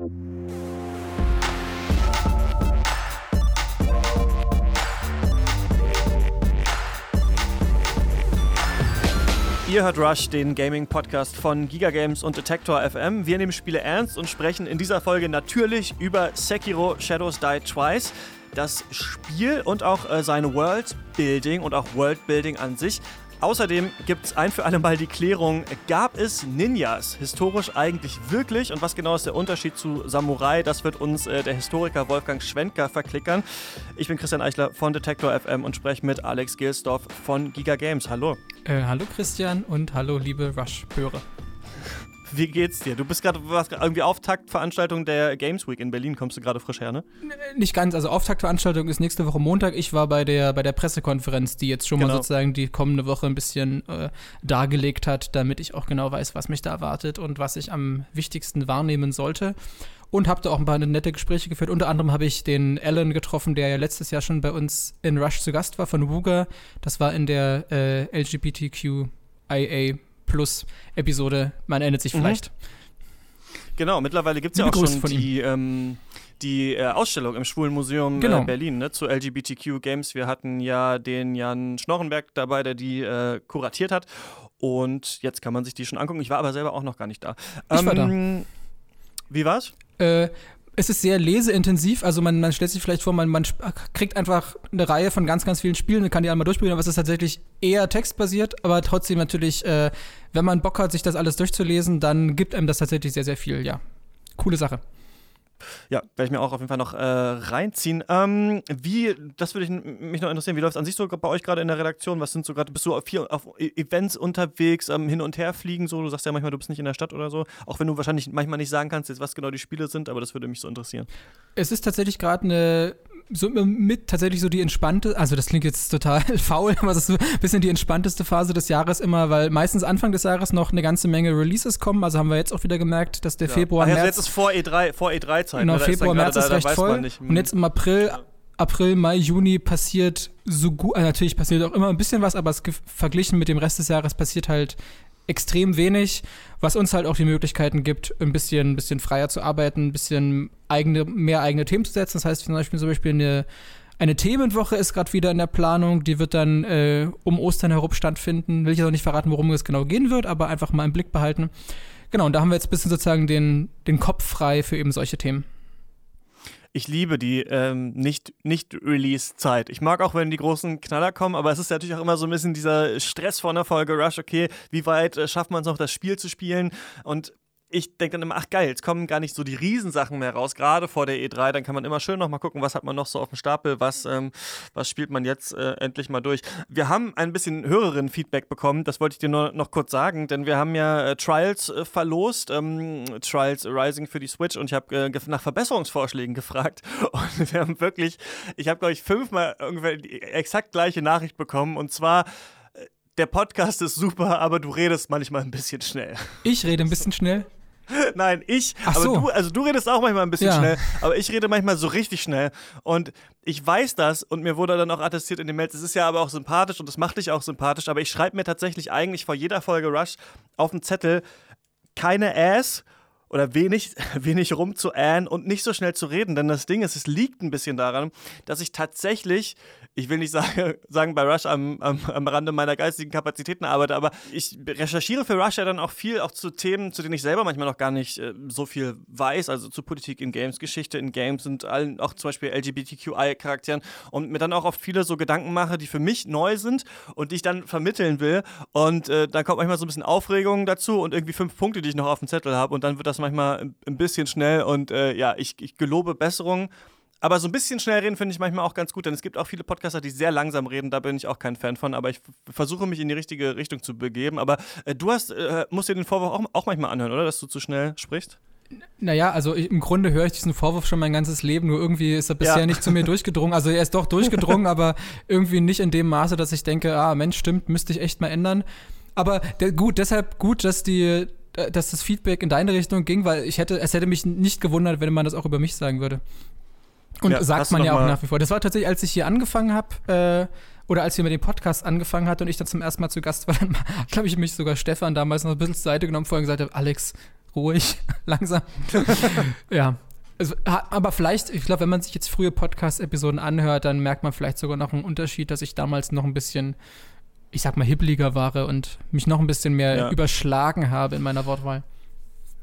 Ihr hört Rush, den Gaming-Podcast von Giga Games und Detector FM. Wir nehmen Spiele ernst und sprechen in dieser Folge natürlich über Sekiro Shadows Die Twice. Das Spiel und auch äh, seine Worldbuilding und auch Worldbuilding an sich. Außerdem gibt es ein für alle Mal die Klärung, gab es Ninjas historisch eigentlich wirklich und was genau ist der Unterschied zu Samurai? Das wird uns äh, der Historiker Wolfgang Schwenker verklickern. Ich bin Christian Eichler von Detektor FM und spreche mit Alex Gilsdorf von Giga Games. Hallo. Äh, hallo Christian und hallo liebe Rush-Hörer. Wie geht's dir? Du bist gerade irgendwie Auftaktveranstaltung der Games Week in Berlin, kommst du gerade frisch her, ne? Nicht ganz, also Auftaktveranstaltung ist nächste Woche Montag. Ich war bei der, bei der Pressekonferenz, die jetzt schon genau. mal sozusagen die kommende Woche ein bisschen äh, dargelegt hat, damit ich auch genau weiß, was mich da erwartet und was ich am wichtigsten wahrnehmen sollte. Und habe da auch ein paar nette Gespräche geführt. Unter anderem habe ich den Alan getroffen, der ja letztes Jahr schon bei uns in Rush zu Gast war von Wuga. Das war in der äh, LGBTQIA Plus Episode. Man erinnert sich mhm. vielleicht. Genau, mittlerweile gibt es ja auch schon die, ähm, die äh, Ausstellung im Schwulen Museum äh, genau. äh, Berlin ne, zu LGBTQ Games. Wir hatten ja den Jan Schnorrenberg dabei, der die äh, kuratiert hat. Und jetzt kann man sich die schon angucken. Ich war aber selber auch noch gar nicht da. Ich ähm, war da. Ähm, wie war's? Äh, es ist sehr leseintensiv, also man, man stellt sich vielleicht vor, man, man kriegt einfach eine Reihe von ganz, ganz vielen Spielen, kann die einmal durchprobieren, aber es ist tatsächlich eher textbasiert, aber trotzdem natürlich, äh, wenn man Bock hat, sich das alles durchzulesen, dann gibt einem das tatsächlich sehr, sehr viel, ja. Coole Sache. Ja, werde ich mir auch auf jeden Fall noch äh, reinziehen. Ähm, wie, das würde mich noch interessieren, wie läuft es an sich so bei euch gerade in der Redaktion? Was sind so gerade, bist du viel auf e-, Events unterwegs, ähm, hin und her fliegen so? Du sagst ja manchmal, du bist nicht in der Stadt oder so. Auch wenn du wahrscheinlich manchmal nicht sagen kannst, jetzt, was genau die Spiele sind, aber das würde mich so interessieren. Es ist tatsächlich gerade eine so mit tatsächlich so die entspannte, also das klingt jetzt total faul, aber das ist ein bisschen die entspannteste Phase des Jahres immer, weil meistens Anfang des Jahres noch eine ganze Menge Releases kommen. Also haben wir jetzt auch wieder gemerkt, dass der ja. Februar, Ach, März. jetzt ist vor E3, vor E3-Zeit. Genau, ne? Februar, März ist, da, recht voll. Und jetzt im April April, Mai, Juni passiert so gut, also natürlich passiert auch immer ein bisschen was, aber es verglichen mit dem Rest des Jahres passiert halt extrem wenig, was uns halt auch die Möglichkeiten gibt, ein bisschen, ein bisschen freier zu arbeiten, ein bisschen eigene, mehr eigene Themen zu setzen. Das heißt zum Beispiel, zum Beispiel eine, eine Themenwoche ist gerade wieder in der Planung, die wird dann äh, um Ostern herum stattfinden. Will ich jetzt auch nicht verraten, worum es genau gehen wird, aber einfach mal im Blick behalten. Genau, und da haben wir jetzt ein bisschen sozusagen den, den Kopf frei für eben solche Themen ich liebe die ähm, Nicht-Release-Zeit. ich mag auch, wenn die großen Knaller kommen, aber es ist natürlich auch immer so ein bisschen dieser Stress vor einer Folge Rush. Okay, wie weit äh, schafft man es noch, das Spiel zu spielen? Und ich denke dann immer, ach geil, jetzt kommen gar nicht so die Riesensachen mehr raus, gerade vor der E3. Dann kann man immer schön nochmal gucken, was hat man noch so auf dem Stapel, was, ähm, was spielt man jetzt äh, endlich mal durch. Wir haben ein bisschen höheren Feedback bekommen, das wollte ich dir nur noch kurz sagen, denn wir haben ja äh, Trials äh, verlost, ähm, Trials Rising für die Switch und ich habe äh, nach Verbesserungsvorschlägen gefragt und wir haben wirklich, ich habe glaube ich fünfmal ungefähr die exakt gleiche Nachricht bekommen und zwar äh, der Podcast ist super, aber du redest manchmal ein bisschen schnell. Ich rede ein bisschen schnell? Nein, ich. Ach aber so. du, also du redest auch manchmal ein bisschen ja. schnell, aber ich rede manchmal so richtig schnell. Und ich weiß das und mir wurde dann auch attestiert in den Mails, es ist ja aber auch sympathisch und es macht dich auch sympathisch, aber ich schreibe mir tatsächlich eigentlich vor jeder Folge Rush auf den Zettel keine Ass oder wenig, wenig rumzuähen und nicht so schnell zu reden. Denn das Ding ist, es liegt ein bisschen daran, dass ich tatsächlich ich will nicht sagen, sagen bei Rush am, am, am Rande meiner geistigen Kapazitäten arbeite, aber ich recherchiere für Rush ja dann auch viel, auch zu Themen, zu denen ich selber manchmal noch gar nicht äh, so viel weiß, also zu Politik in Games, Geschichte in Games und allen, auch zum Beispiel LGBTQI-Charakteren und mir dann auch oft viele so Gedanken mache, die für mich neu sind und die ich dann vermitteln will. Und äh, dann kommt manchmal so ein bisschen Aufregung dazu und irgendwie fünf Punkte, die ich noch auf dem Zettel habe und dann wird das manchmal ein bisschen schnell und äh, ja, ich, ich gelobe Besserung. Aber so ein bisschen schnell reden finde ich manchmal auch ganz gut, denn es gibt auch viele Podcaster, die sehr langsam reden, da bin ich auch kein Fan von, aber ich versuche mich in die richtige Richtung zu begeben. Aber äh, du hast, äh, musst dir den Vorwurf auch, auch manchmal anhören, oder? Dass du zu schnell sprichst? Naja, also ich, im Grunde höre ich diesen Vorwurf schon mein ganzes Leben, nur irgendwie ist er bisher ja. nicht zu mir durchgedrungen. Also er ist doch durchgedrungen, aber irgendwie nicht in dem Maße, dass ich denke, ah Mensch, stimmt, müsste ich echt mal ändern. Aber der, gut, deshalb gut, dass die, äh, dass das Feedback in deine Richtung ging, weil ich hätte, es hätte mich nicht gewundert, wenn man das auch über mich sagen würde. Und ja, sagt man ja auch nach wie vor. Das war tatsächlich, als ich hier angefangen habe, äh, oder als wir mit dem Podcast angefangen hatten und ich dann zum ersten Mal zu Gast war, dann glaube ich mich sogar Stefan damals noch ein bisschen zur Seite genommen, vorher gesagt habe, Alex, ruhig, langsam. ja. Also, aber vielleicht, ich glaube, wenn man sich jetzt frühe Podcast-Episoden anhört, dann merkt man vielleicht sogar noch einen Unterschied, dass ich damals noch ein bisschen, ich sag mal, hibbeliger war und mich noch ein bisschen mehr ja. überschlagen habe in meiner Wortwahl.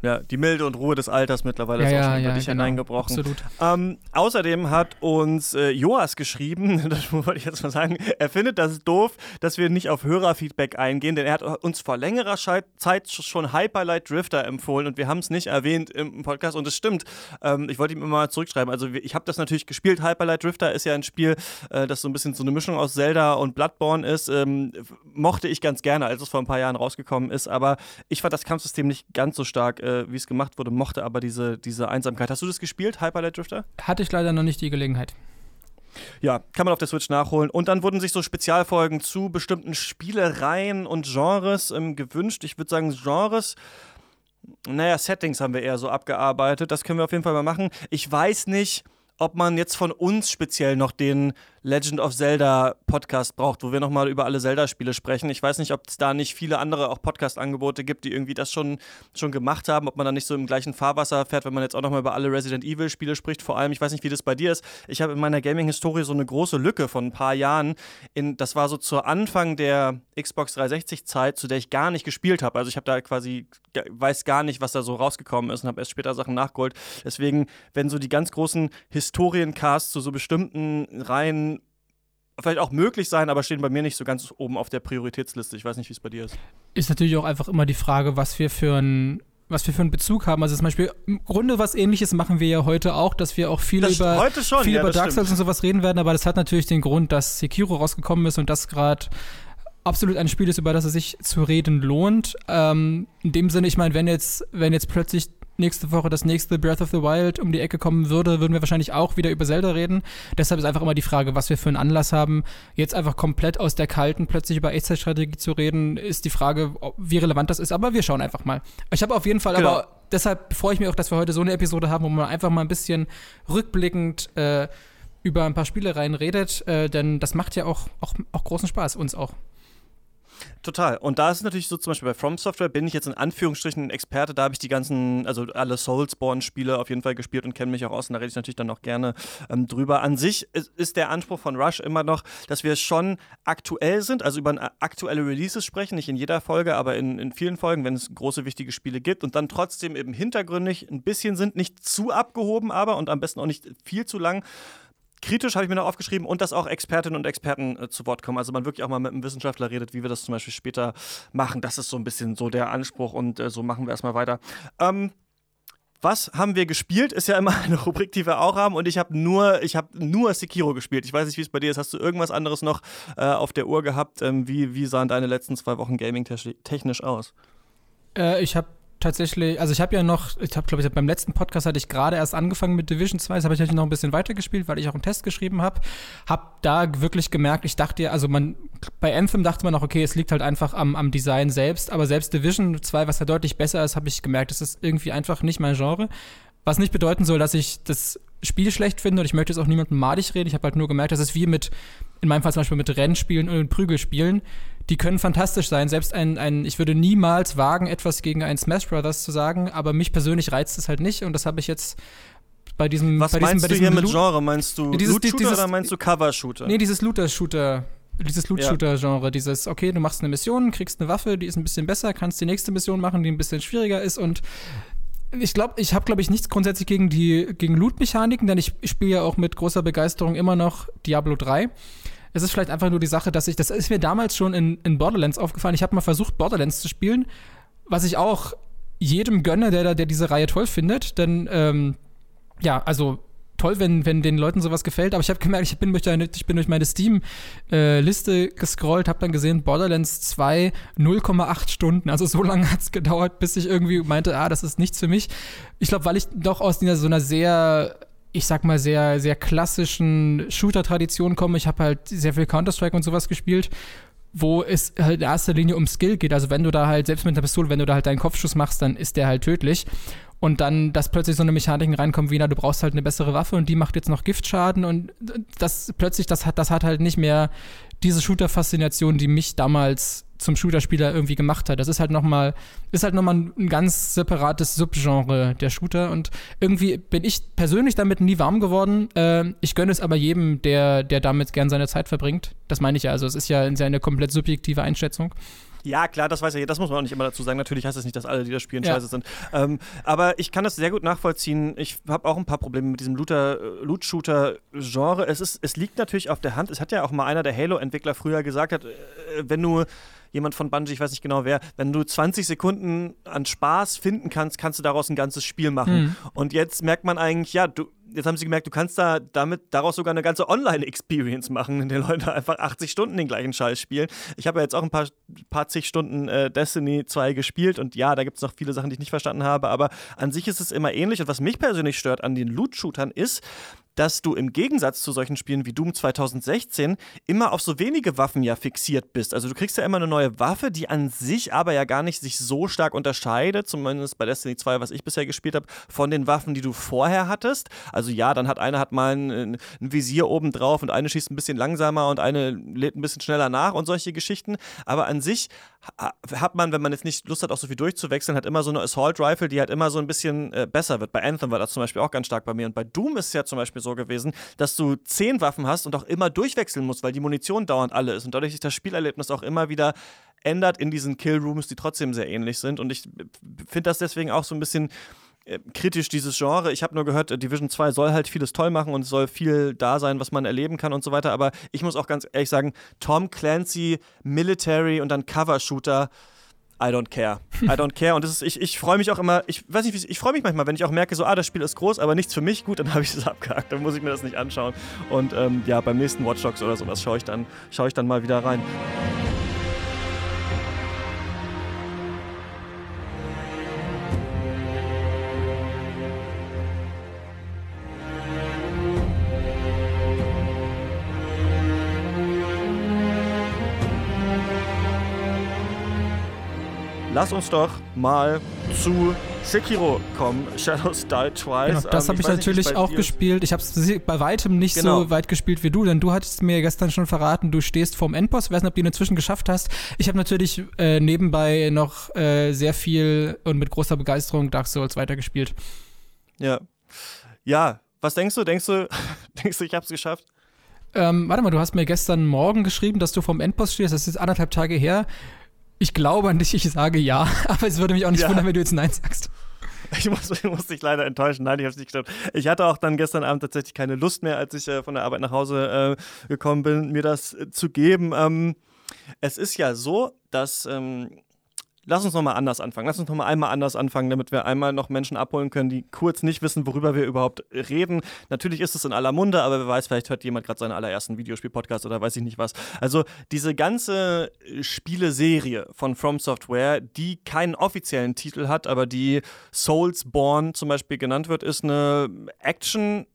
Ja, die Milde und Ruhe des Alters mittlerweile ja, ist auch schon ja, über dich genau. hineingebrochen. Absolut. Ähm, außerdem hat uns äh, Joas geschrieben, das wollte ich jetzt mal sagen, er findet das doof, dass wir nicht auf Hörerfeedback eingehen, denn er hat uns vor längerer Zeit schon Hyperlight Drifter empfohlen und wir haben es nicht erwähnt im Podcast und es stimmt. Ähm, ich wollte ihm immer mal zurückschreiben. Also ich habe das natürlich gespielt. Hyperlight Drifter ist ja ein Spiel, äh, das so ein bisschen so eine Mischung aus Zelda und Bloodborne ist. Ähm, mochte ich ganz gerne, als es vor ein paar Jahren rausgekommen ist, aber ich fand das Kampfsystem nicht ganz so stark. Äh, äh, wie es gemacht wurde, mochte aber diese, diese Einsamkeit. Hast du das gespielt, Hyperlight Drifter? Hatte ich leider noch nicht die Gelegenheit. Ja, kann man auf der Switch nachholen. Und dann wurden sich so Spezialfolgen zu bestimmten Spielereien und Genres ähm, gewünscht. Ich würde sagen, Genres. Naja, Settings haben wir eher so abgearbeitet. Das können wir auf jeden Fall mal machen. Ich weiß nicht, ob man jetzt von uns speziell noch den Legend of Zelda Podcast braucht, wo wir nochmal über alle Zelda-Spiele sprechen. Ich weiß nicht, ob es da nicht viele andere auch Podcast-Angebote gibt, die irgendwie das schon, schon gemacht haben, ob man da nicht so im gleichen Fahrwasser fährt, wenn man jetzt auch nochmal über alle Resident Evil-Spiele spricht. Vor allem, ich weiß nicht, wie das bei dir ist. Ich habe in meiner Gaming-Historie so eine große Lücke von ein paar Jahren. In, das war so zu Anfang der Xbox 360-Zeit, zu der ich gar nicht gespielt habe. Also ich habe da quasi, weiß gar nicht, was da so rausgekommen ist und habe erst später Sachen nachgeholt. Deswegen, wenn so die ganz großen Historiencasts zu so bestimmten Reihen vielleicht auch möglich sein, aber stehen bei mir nicht so ganz oben auf der Prioritätsliste. Ich weiß nicht, wie es bei dir ist. Ist natürlich auch einfach immer die Frage, was wir für ein was wir für einen Bezug haben. Also zum Beispiel, im Grunde was ähnliches machen wir ja heute auch, dass wir auch viel das über, schon, viel ja, über Dark Souls und sowas reden werden, aber das hat natürlich den Grund, dass Sekiro rausgekommen ist und das gerade absolut ein Spiel ist, über das es sich zu reden lohnt. Ähm, in dem Sinne, ich meine, wenn jetzt, wenn jetzt plötzlich nächste Woche das nächste Breath of the Wild um die Ecke kommen würde, würden wir wahrscheinlich auch wieder über Zelda reden. Deshalb ist einfach immer die Frage, was wir für einen Anlass haben. Jetzt einfach komplett aus der kalten plötzlich über Echtzeitstrategie zu reden, ist die Frage, wie relevant das ist. Aber wir schauen einfach mal. Ich habe auf jeden Fall, genau. aber deshalb freue ich mich auch, dass wir heute so eine Episode haben, wo man einfach mal ein bisschen rückblickend äh, über ein paar Spielereien redet, äh, denn das macht ja auch, auch, auch großen Spaß, uns auch. Total. Und da ist natürlich so, zum Beispiel bei From Software bin ich jetzt in Anführungsstrichen ein Experte. Da habe ich die ganzen, also alle Soulsborne-Spiele auf jeden Fall gespielt und kenne mich auch aus. Und da rede ich natürlich dann auch gerne ähm, drüber. An sich ist, der Anspruch von Rush immer noch, dass wir schon aktuell sind, also über aktuelle Releases sprechen. Nicht in jeder Folge, aber in, in vielen Folgen, wenn es große, wichtige Spiele gibt. Und dann trotzdem eben hintergründig ein bisschen sind, nicht zu abgehoben, aber und am besten auch nicht viel zu lang kritisch habe ich mir noch aufgeschrieben und dass auch Expertinnen und Experten äh, zu Wort kommen. Also man wirklich auch mal mit einem Wissenschaftler redet, wie wir das zum Beispiel später machen. Das ist so ein bisschen so der Anspruch und äh, so machen wir erstmal weiter. Ähm, was haben wir gespielt? Ist ja immer eine Rubrik, die wir auch haben. Und ich habe nur, ich nur Sekiro gespielt. Ich weiß nicht, wie es bei dir ist. Hast du irgendwas anderes noch äh, auf der Uhr gehabt? Ähm, wie, wie sahen deine letzten zwei Wochen Gaming technisch aus? Äh, ich habe tatsächlich, also ich habe ja noch, ich glaube ich beim letzten Podcast hatte ich gerade erst angefangen mit Division 2, das habe ich natürlich noch ein bisschen weitergespielt, weil ich auch einen Test geschrieben habe. Habe da wirklich gemerkt, ich dachte ja, also man bei Anthem dachte man noch, okay, es liegt halt einfach am, am Design selbst, aber selbst Division 2, was ja deutlich besser ist, habe ich gemerkt, es ist irgendwie einfach nicht mein Genre. Was nicht bedeuten soll, dass ich das Spiel schlecht finde und ich möchte jetzt auch niemandem madig reden. Ich habe halt nur gemerkt, das ist wie mit, in meinem Fall zum Beispiel mit Rennspielen und Prügelspielen die können fantastisch sein. Selbst ein, ein, ich würde niemals wagen, etwas gegen einen Smash Brothers zu sagen, aber mich persönlich reizt es halt nicht und das habe ich jetzt bei diesem. Was bei meinst diesem, du hier mit Genre? Meinst du dieses, Loot-Shooter dieses, oder meinst du Cover-Shooter? Nee, dieses Looter-Shooter. Dieses Loot-Shooter-Genre, dieses, okay, du machst eine Mission, kriegst eine Waffe, die ist ein bisschen besser, kannst die nächste Mission machen, die ein bisschen schwieriger ist und ich glaube, ich habe, glaube ich, nichts grundsätzlich gegen die gegen Loot-Mechaniken, denn ich, ich spiele ja auch mit großer Begeisterung immer noch Diablo 3. Es ist vielleicht einfach nur die Sache, dass ich, das ist mir damals schon in, in Borderlands aufgefallen. Ich habe mal versucht, Borderlands zu spielen, was ich auch jedem gönne, der, der diese Reihe toll findet. Denn, ähm, ja, also toll, wenn, wenn den Leuten sowas gefällt. Aber ich habe gemerkt, ich bin durch, eine, ich bin durch meine Steam-Liste äh, gescrollt, habe dann gesehen, Borderlands 2 0,8 Stunden. Also so lange hat es gedauert, bis ich irgendwie meinte, ah, das ist nichts für mich. Ich glaube, weil ich doch aus dieser, so einer sehr ich sag mal, sehr, sehr klassischen Shooter-Tradition komme. Ich habe halt sehr viel Counter-Strike und sowas gespielt, wo es halt in erster Linie um Skill geht. Also wenn du da halt, selbst mit einer Pistole, wenn du da halt deinen Kopfschuss machst, dann ist der halt tödlich. Und dann, dass plötzlich so eine Mechanik reinkommt, wie, na, du brauchst halt eine bessere Waffe und die macht jetzt noch Giftschaden und das plötzlich, das hat, das hat halt nicht mehr diese Shooter-Faszination, die mich damals zum Shooter-Spieler irgendwie gemacht hat. Das ist halt nochmal, ist halt nochmal ein ganz separates Subgenre der Shooter und irgendwie bin ich persönlich damit nie warm geworden. Äh, ich gönne es aber jedem, der, der damit gern seine Zeit verbringt. Das meine ich ja. Also es ist ja eine komplett subjektive Einschätzung. Ja, klar, das weiß ja, das muss man auch nicht immer dazu sagen. Natürlich heißt es das nicht, dass alle, die das spielen, ja. scheiße sind. Ähm, aber ich kann das sehr gut nachvollziehen. Ich habe auch ein paar Probleme mit diesem äh, Loot-Shooter-Genre. Es, es liegt natürlich auf der Hand. Es hat ja auch mal einer der Halo-Entwickler früher gesagt, hat, äh, wenn du jemand von Bungie, ich weiß nicht genau wer, wenn du 20 Sekunden an Spaß finden kannst, kannst du daraus ein ganzes Spiel machen. Mhm. Und jetzt merkt man eigentlich, ja, du, jetzt haben sie gemerkt, du kannst da damit daraus sogar eine ganze Online-Experience machen, in der Leute einfach 80 Stunden den gleichen Scheiß spielen. Ich habe ja jetzt auch ein paar, paar zig Stunden äh, Destiny 2 gespielt und ja, da gibt es noch viele Sachen, die ich nicht verstanden habe, aber an sich ist es immer ähnlich. Und was mich persönlich stört an den Loot-Shootern ist, dass du im Gegensatz zu solchen Spielen wie Doom 2016 immer auf so wenige Waffen ja fixiert bist. Also du kriegst ja immer eine neue Waffe, die an sich aber ja gar nicht sich so stark unterscheidet, zumindest bei Destiny 2, was ich bisher gespielt habe, von den Waffen, die du vorher hattest. Also ja, dann hat eine hat mal ein, ein Visier oben drauf und eine schießt ein bisschen langsamer und eine lädt ein bisschen schneller nach und solche Geschichten. Aber an sich hat man, wenn man jetzt nicht Lust hat, auch so viel durchzuwechseln, hat immer so eine Assault Rifle, die halt immer so ein bisschen äh, besser wird. Bei Anthem war das zum Beispiel auch ganz stark bei mir. Und bei Doom ist es ja zum Beispiel so gewesen, dass du zehn Waffen hast und auch immer durchwechseln musst, weil die Munition dauernd alle ist. Und dadurch sich das Spielerlebnis auch immer wieder ändert in diesen Killrooms, die trotzdem sehr ähnlich sind. Und ich finde das deswegen auch so ein bisschen äh, kritisch, dieses Genre. Ich habe nur gehört, äh, Division 2 soll halt vieles toll machen und es soll viel da sein, was man erleben kann und so weiter. Aber ich muss auch ganz ehrlich sagen, Tom Clancy, Military und dann Cover-Shooter, I don't care. I don't care. Und das ist, ich, ich freue mich auch immer, ich weiß nicht, ich freue mich manchmal, wenn ich auch merke, so, ah, das Spiel ist groß, aber nichts für mich, gut, dann habe ich es abgehakt. Dann muss ich mir das nicht anschauen. Und ähm, ja, beim nächsten Watch Dogs oder sowas schaue ich, dann, schaue ich dann mal wieder rein. Lass uns doch mal zu Sekiro kommen, Shadows Die Twice. Genau, das ähm, habe ich, ich natürlich nicht, auch gespielt. Ich habe es bei weitem nicht genau. so weit gespielt wie du, denn du hattest mir gestern schon verraten, du stehst vorm Endboss. Ich weiß nicht, ob du ihn inzwischen geschafft hast. Ich habe natürlich äh, nebenbei noch äh, sehr viel und mit großer Begeisterung Dark Souls weitergespielt. Ja. Ja, was denkst du? Denkst du, denkst du ich habe es geschafft? Ähm, warte mal, du hast mir gestern Morgen geschrieben, dass du vom Endboss stehst. Das ist anderthalb Tage her. Ich glaube an dich, ich sage ja, aber es würde mich auch nicht ja. wundern, wenn du jetzt Nein sagst. Ich muss, ich muss dich leider enttäuschen. Nein, ich habe es nicht geschafft. Ich hatte auch dann gestern Abend tatsächlich keine Lust mehr, als ich äh, von der Arbeit nach Hause äh, gekommen bin, mir das äh, zu geben. Ähm, es ist ja so, dass ähm, lass uns nochmal anders anfangen. Lass uns nochmal einmal anders anfangen, damit wir einmal noch Menschen abholen können, die kurz nicht wissen, worüber wir überhaupt reden. Natürlich ist es in aller Munde, aber wer weiß, vielleicht hört jemand gerade seinen allerersten Videospiel-Podcast oder weiß ich nicht was. Also diese ganze Spieleserie von From Software, die keinen offiziellen Titel hat, aber die Soulsborne zum Beispiel genannt wird, ist eine Action-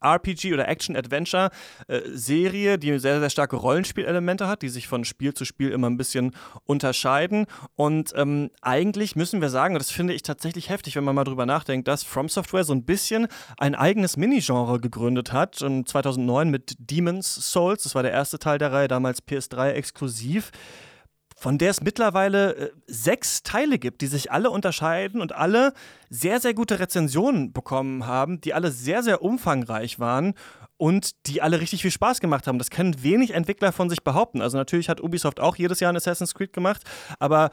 RPG oder Action-Adventure-Serie, äh, die sehr, sehr starke Rollenspielelemente hat, die sich von Spiel zu Spiel immer ein bisschen unterscheiden. Und ähm, eigentlich müssen wir sagen, und das finde ich tatsächlich heftig, wenn man mal drüber nachdenkt, dass From Software so ein bisschen ein eigenes Mini-Genre gegründet hat. 2009 mit Demon's Souls, das war der erste Teil der Reihe, damals PS3 exklusiv von der es mittlerweile äh, sechs Teile gibt, die sich alle unterscheiden und alle sehr, sehr gute Rezensionen bekommen haben, die alle sehr, sehr umfangreich waren und die alle richtig viel Spaß gemacht haben. Das können wenig Entwickler von sich behaupten. Also natürlich hat Ubisoft auch jedes Jahr ein Assassin's Creed gemacht, aber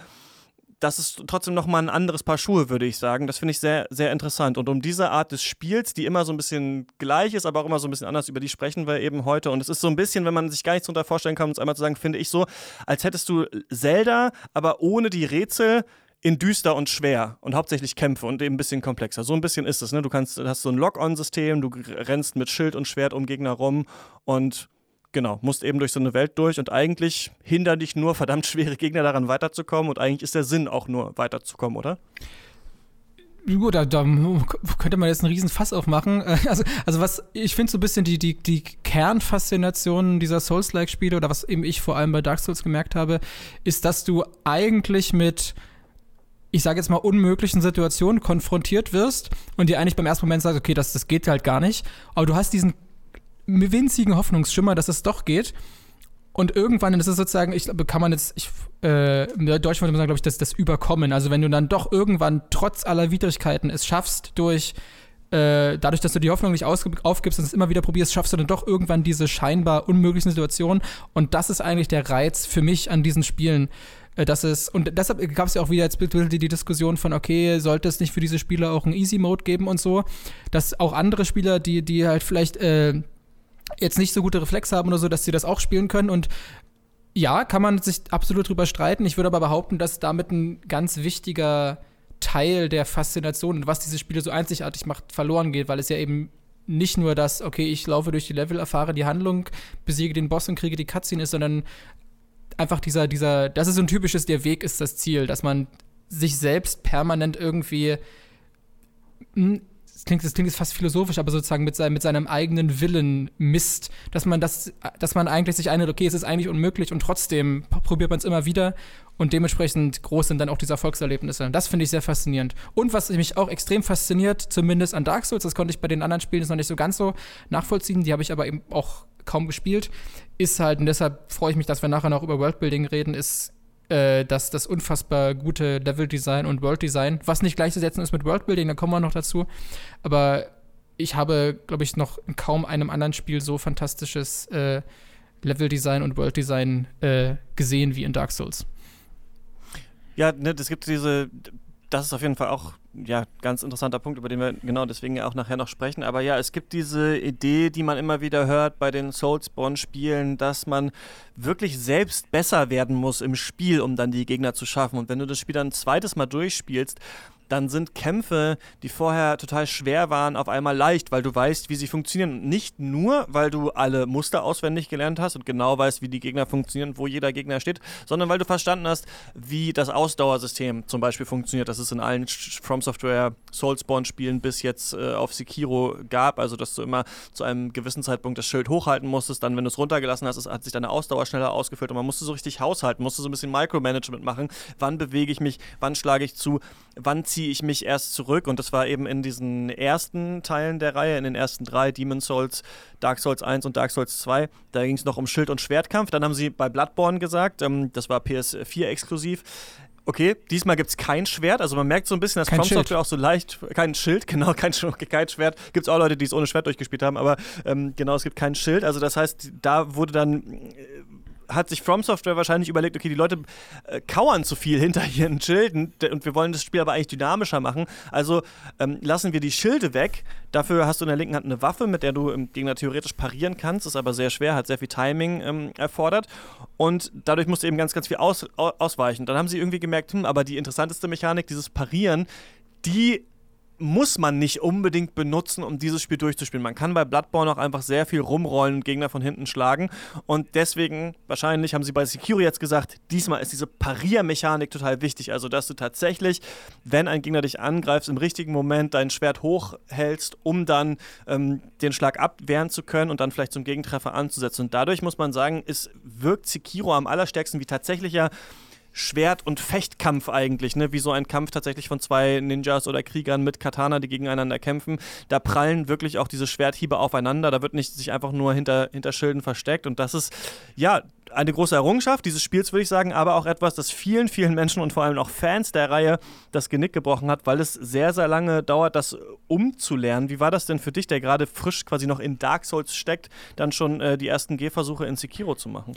das ist trotzdem nochmal ein anderes Paar Schuhe, würde ich sagen. Das finde ich sehr, sehr interessant. Und um diese Art des Spiels, die immer so ein bisschen gleich ist, aber auch immer so ein bisschen anders, über die sprechen wir eben heute. Und es ist so ein bisschen, wenn man sich gar nichts darunter vorstellen kann, um es einmal zu sagen, finde ich so, als hättest du Zelda, aber ohne die Rätsel in düster und schwer und hauptsächlich Kämpfe und eben ein bisschen komplexer. So ein bisschen ist es, ne? Du kannst, hast so ein Lock-on-System, du rennst mit Schild und Schwert um Gegner rum und genau, musst eben durch so eine Welt durch und eigentlich hindern dich nur verdammt schwere Gegner daran weiterzukommen und eigentlich ist der Sinn auch nur weiterzukommen, oder? Gut, da, da, könnte man jetzt einen riesen Fass aufmachen. Also, also was ich finde so ein bisschen die, die, die Kernfaszination dieser Souls-like-Spiele oder was eben ich vor allem bei Dark Souls gemerkt habe, ist, dass du eigentlich mit ich sage jetzt mal, unmöglichen Situationen konfrontiert wirst und dir eigentlich beim ersten Moment sagst, okay, das, das geht halt gar nicht. Aber du hast diesen winzigen Hoffnungsschimmer, dass es doch geht. Und irgendwann, das ist sozusagen, ich glaube, kann man jetzt, ich, äh, im Deutschen würde man sagen, glaube ich, das, das Überkommen. Also wenn du dann doch irgendwann trotz aller Widrigkeiten es schaffst, durch äh, dadurch, dass du die Hoffnung nicht aufgibst und es immer wieder probierst, schaffst du dann doch irgendwann diese scheinbar unmöglichen Situationen. Und das ist eigentlich der Reiz für mich an diesen Spielen. Äh, dass es, und deshalb gab es ja auch wieder jetzt die, die Diskussion von, okay, sollte es nicht für diese Spieler auch einen Easy-Mode geben und so, dass auch andere Spieler, die, die halt vielleicht äh, jetzt nicht so gute Reflexe haben oder so, dass sie das auch spielen können. Und ja, kann man sich absolut drüber streiten. Ich würde aber behaupten, dass damit ein ganz wichtiger Teil der Faszination und was diese Spiele so einzigartig macht, verloren geht, weil es ja eben nicht nur das, okay, ich laufe durch die Level, erfahre die Handlung, besiege den Boss und kriege die Cutscene ist, sondern einfach dieser, dieser, das ist so ein typisches, der Weg ist das Ziel, dass man sich selbst permanent irgendwie hm, das klingt, das klingt jetzt fast philosophisch, aber sozusagen mit, sein, mit seinem eigenen Willen misst, dass man das, dass man eigentlich sich einhält, okay, es ist eigentlich unmöglich und trotzdem probiert man es immer wieder und dementsprechend groß sind dann auch diese Erfolgserlebnisse. Das finde ich sehr faszinierend. Und was mich auch extrem fasziniert, zumindest an Dark Souls, das konnte ich bei den anderen Spielen noch nicht so ganz so nachvollziehen, die habe ich aber eben auch kaum gespielt, ist halt, und deshalb freue ich mich, dass wir nachher noch über Worldbuilding reden, ist äh, das unfassbar gute Level-Design und World-Design, was nicht gleichzusetzen ist mit Worldbuilding, da kommen wir noch dazu. Aber ich habe, glaube ich, noch in kaum einem anderen Spiel so fantastisches äh, Level-Design und World-Design äh, gesehen wie in Dark Souls. Ja, ne, es gibt diese, das ist auf jeden Fall auch ja, ganz interessanter Punkt, über den wir genau deswegen auch nachher noch sprechen. Aber ja, es gibt diese Idee, die man immer wieder hört bei den Soulsborne-Spielen, dass man wirklich selbst besser werden muss im Spiel, um dann die Gegner zu schaffen. Und wenn du das Spiel dann ein zweites Mal durchspielst, dann sind Kämpfe, die vorher total schwer waren, auf einmal leicht, weil du weißt, wie sie funktionieren. Nicht nur, weil du alle Muster auswendig gelernt hast und genau weißt, wie die Gegner funktionieren, wo jeder Gegner steht, sondern weil du verstanden hast, wie das Ausdauersystem zum Beispiel funktioniert. Das es in allen From Software Soulspawn-Spielen bis jetzt äh, auf Sekiro gab. Also, dass du immer zu einem gewissen Zeitpunkt das Schild hochhalten musstest. Dann, wenn du es runtergelassen hast, hat sich deine Ausdauer schneller ausgefüllt und man musste so richtig haushalten, musste so ein bisschen Micromanagement machen. Wann bewege ich mich? Wann schlage ich zu? Wann ziehe ich mich erst zurück und das war eben in diesen ersten Teilen der Reihe, in den ersten drei, Demon Souls, Dark Souls 1 und Dark Souls 2. Da ging es noch um Schild- und Schwertkampf. Dann haben sie bei Bloodborne gesagt, ähm, das war PS4 exklusiv, Okay, diesmal gibt es kein Schwert. Also man merkt so ein bisschen, dass From Software auch so leicht, kein Schild, genau, kein, kein Schwert. Gibt es auch Leute, die es ohne Schwert durchgespielt haben, aber ähm, genau, es gibt kein Schild. Also das heißt, da wurde dann hat sich From Software wahrscheinlich überlegt, okay, die Leute äh, kauern zu viel hinter ihren Schilden und wir wollen das Spiel aber eigentlich dynamischer machen. Also ähm, lassen wir die Schilde weg. Dafür hast du in der linken Hand eine Waffe, mit der du im Gegner theoretisch parieren kannst. Ist aber sehr schwer, hat sehr viel Timing ähm, erfordert. Und dadurch musst du eben ganz, ganz viel aus, ausweichen. Dann haben sie irgendwie gemerkt, hm, aber die interessanteste Mechanik, dieses Parieren, die muss man nicht unbedingt benutzen, um dieses Spiel durchzuspielen. Man kann bei Bloodborne auch einfach sehr viel rumrollen und Gegner von hinten schlagen. Und deswegen, wahrscheinlich haben sie bei Sekiro jetzt gesagt, diesmal ist diese Pariermechanik total wichtig. Also, dass du tatsächlich, wenn ein Gegner dich angreift, im richtigen Moment dein Schwert hochhältst, um dann ähm, den Schlag abwehren zu können und dann vielleicht zum Gegentreffer anzusetzen. Und dadurch muss man sagen, es wirkt Sekiro am allerstärksten wie tatsächlicher Schwert- und Fechtkampf eigentlich, ne? wie so ein Kampf tatsächlich von zwei Ninjas oder Kriegern mit Katana, die gegeneinander kämpfen. Da prallen wirklich auch diese Schwerthiebe aufeinander. Da wird nicht sich einfach nur hinter, hinter Schilden versteckt. Und das ist, ja, eine große Errungenschaft dieses Spiels, würde ich sagen, aber auch etwas, das vielen, vielen Menschen und vor allem auch Fans der Reihe das Genick gebrochen hat, weil es sehr, sehr lange dauert, das umzulernen. Wie war das denn für dich, der gerade frisch quasi noch in Dark Souls steckt, dann schon äh, die ersten Gehversuche in Sekiro zu machen?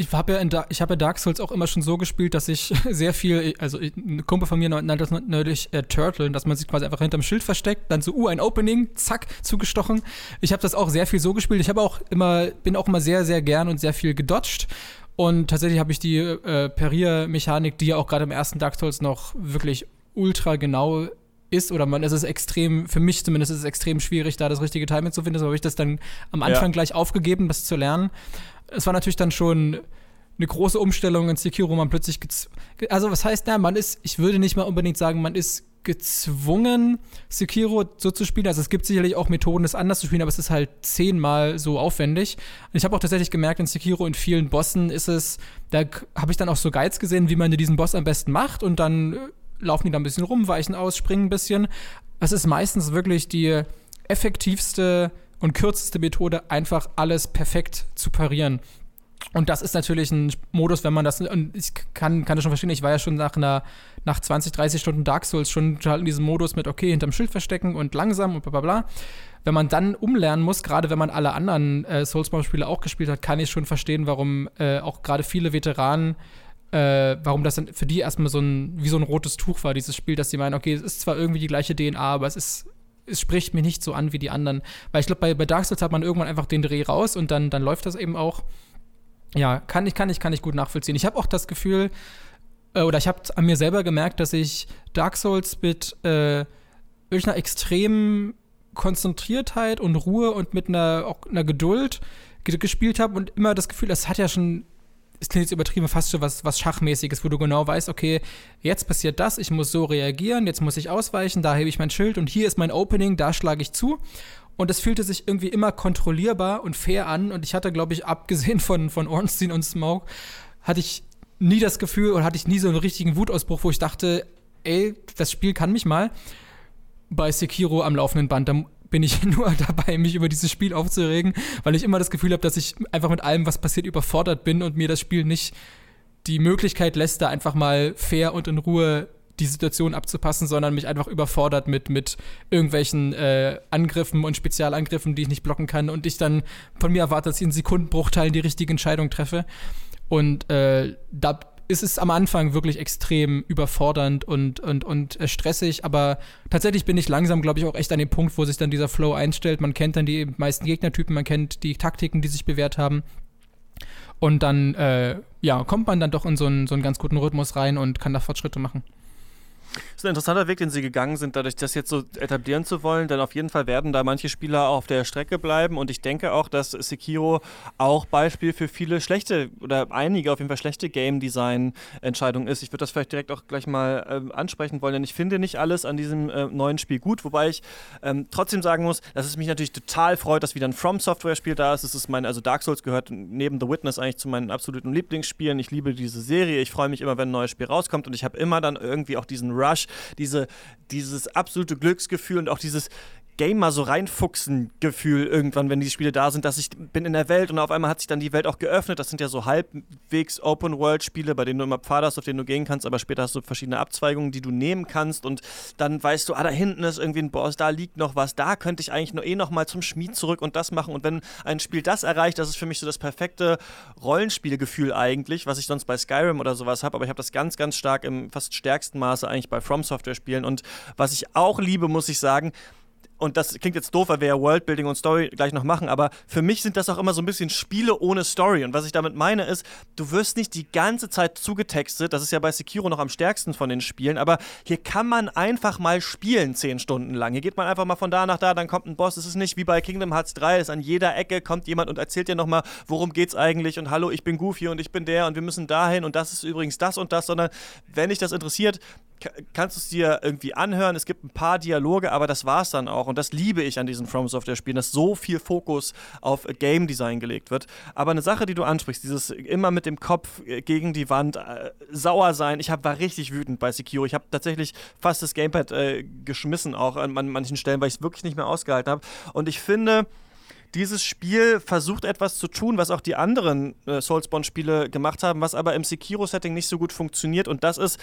Ich habe ja, in ich hab ja Dark Souls auch immer schon so gespielt, dass ich sehr viel, also ein Kumpel von mir nannte das neulich äh, Turtle, dass man sich quasi einfach hinterm Schild versteckt, dann so, uh, ein Opening, zack, zugestochen. Ich habe das auch sehr viel so gespielt. Ich habe auch immer, bin auch immer sehr, sehr gern und sehr viel gedodged. Und tatsächlich habe ich die äh, Parier-Mechanik, die ja auch gerade im ersten Dark Souls noch wirklich ultra genau ist oder man es ist extrem, für mich zumindest ist es extrem schwierig, da das richtige Timing zu finden. So habe ich das dann am Anfang ja. gleich aufgegeben, das zu lernen es war natürlich dann schon eine große Umstellung in Sekiro, man plötzlich also was heißt da, man ist, ich würde nicht mal unbedingt sagen, man ist gezwungen, Sekiro so zu spielen. Also es gibt sicherlich auch Methoden, das anders zu spielen, aber es ist halt zehnmal so aufwendig. Und ich habe auch tatsächlich gemerkt, in Sekiro in vielen Bossen ist es, da habe ich dann auch so Guides gesehen, wie man diesen Boss am besten macht und dann äh, laufen die da ein bisschen rum, weichen aus, springen ein bisschen. Es ist meistens wirklich die effektivste und kürzeste Methode, einfach alles perfekt zu parieren. Und das ist natürlich ein Modus, wenn man das, und ich kann, kann das schon verstehen, ich war ja schon nach einer, nach 20, 30 Stunden Dark Souls schon in diesem Modus mit, okay, hinterm Schild verstecken und langsam und bla bla bla. Wenn man dann umlernen muss, gerade wenn man alle anderen äh, Soulsborne-Spiele auch gespielt hat, kann ich schon verstehen, warum äh, auch gerade viele Veteranen, äh, warum das dann für die erstmal so ein, wie so ein rotes Tuch war, dieses Spiel, dass sie meinen, okay, es ist zwar irgendwie die gleiche DNA, aber es ist es spricht mich nicht so an wie die anderen. Weil ich glaube, bei, bei Dark Souls hat man irgendwann einfach den Dreh raus und dann, dann läuft das eben auch. Ja, kann ich, kann ich, kann ich gut nachvollziehen. Ich habe auch das Gefühl, äh, oder ich habe an mir selber gemerkt, dass ich Dark Souls mit äh, einer extremen Konzentriertheit und Ruhe und mit einer, einer Geduld gespielt habe und immer das Gefühl, das hat ja schon, klingt jetzt übertrieben, fast schon was, was Schachmäßiges, wo du genau weißt, okay, jetzt passiert das, ich muss so reagieren, jetzt muss ich ausweichen, da hebe ich mein Schild und hier ist mein Opening, da schlage ich zu. Und es fühlte sich irgendwie immer kontrollierbar und fair an. Und ich hatte, glaube ich, abgesehen von, von Ornstein und Smoke, hatte ich nie das Gefühl oder hatte ich nie so einen richtigen Wutausbruch, wo ich dachte, ey, das Spiel kann mich mal. Bei Sekiro am laufenden Band, da bin ich nur dabei, mich über dieses Spiel aufzuregen, weil ich immer das Gefühl habe, dass ich einfach mit allem, was passiert, überfordert bin und mir das Spiel nicht die Möglichkeit lässt, da einfach mal fair und in Ruhe die Situation abzupassen, sondern mich einfach überfordert mit, mit irgendwelchen äh, Angriffen und Spezialangriffen, die ich nicht blocken kann und ich dann von mir erwarte, dass ich in Sekundenbruchteilen die richtige Entscheidung treffe. Und äh, da ist es am Anfang wirklich extrem überfordernd und, und, und äh, stressig, aber tatsächlich bin ich langsam, glaube ich, auch echt an dem Punkt, wo sich dann dieser Flow einstellt. Man kennt dann die meisten Gegnertypen, man kennt die Taktiken, die sich bewährt haben. Und dann, äh, ja, kommt man dann doch in so einen, so einen ganz guten Rhythmus rein und kann da Fortschritte machen. Das ist ein interessanter Weg, den sie gegangen sind, dadurch das jetzt so etablieren zu wollen, denn auf jeden Fall werden da manche Spieler auf der Strecke bleiben und ich denke auch, dass Sekiro auch Beispiel für viele schlechte oder einige auf jeden Fall schlechte Game Design Entscheidungen ist. Ich würde das vielleicht direkt auch gleich mal äh, ansprechen wollen, denn ich finde nicht alles an diesem äh, neuen Spiel gut, wobei ich ähm, trotzdem sagen muss, dass es mich natürlich total freut, dass wieder ein From Software Spiel da ist. Es ist mein, also Dark Souls gehört neben The Witness eigentlich zu meinen absoluten Lieblingsspielen. Ich liebe diese Serie. Ich freue mich immer, wenn ein neues Spiel rauskommt und ich habe immer dann irgendwie auch diesen Rush, diese, dieses absolute Glücksgefühl und auch dieses Gamer so reinfuchsen Gefühl irgendwann, wenn die Spiele da sind, dass ich bin in der Welt und auf einmal hat sich dann die Welt auch geöffnet. Das sind ja so halbwegs Open World Spiele, bei denen du immer Pfad hast, auf denen du gehen kannst, aber später hast du verschiedene Abzweigungen, die du nehmen kannst und dann weißt du, ah, da hinten ist irgendwie ein Boss, da liegt noch was, da könnte ich eigentlich nur eh noch mal zum Schmied zurück und das machen und wenn ein Spiel das erreicht, das ist für mich so das perfekte Rollenspielgefühl eigentlich, was ich sonst bei Skyrim oder sowas habe, aber ich habe das ganz ganz stark im fast stärksten Maße eigentlich bei From Software Spielen und was ich auch liebe, muss ich sagen, und das klingt jetzt doof, weil wir ja Worldbuilding und Story gleich noch machen, aber für mich sind das auch immer so ein bisschen Spiele ohne Story. Und was ich damit meine ist, du wirst nicht die ganze Zeit zugetextet, das ist ja bei Sekiro noch am stärksten von den Spielen, aber hier kann man einfach mal spielen zehn Stunden lang. Hier geht man einfach mal von da nach da, dann kommt ein Boss. Es ist nicht wie bei Kingdom Hearts 3, dass an jeder Ecke kommt jemand und erzählt dir nochmal, worum geht's eigentlich und hallo, ich bin Goofy und ich bin der und wir müssen dahin und das ist übrigens das und das, sondern wenn dich das interessiert, kannst du es dir irgendwie anhören. Es gibt ein paar Dialoge, aber das war es dann auch. Und das liebe ich an diesen From Software-Spielen, dass so viel Fokus auf Game Design gelegt wird. Aber eine Sache, die du ansprichst, dieses immer mit dem Kopf äh, gegen die Wand äh, sauer sein. Ich hab, war richtig wütend bei Sekiro. Ich habe tatsächlich fast das Gamepad äh, geschmissen, auch an, an manchen Stellen, weil ich es wirklich nicht mehr ausgehalten habe. Und ich finde, dieses Spiel versucht etwas zu tun, was auch die anderen äh, Soulsborne-Spiele gemacht haben, was aber im Sekiro-Setting nicht so gut funktioniert. Und das ist,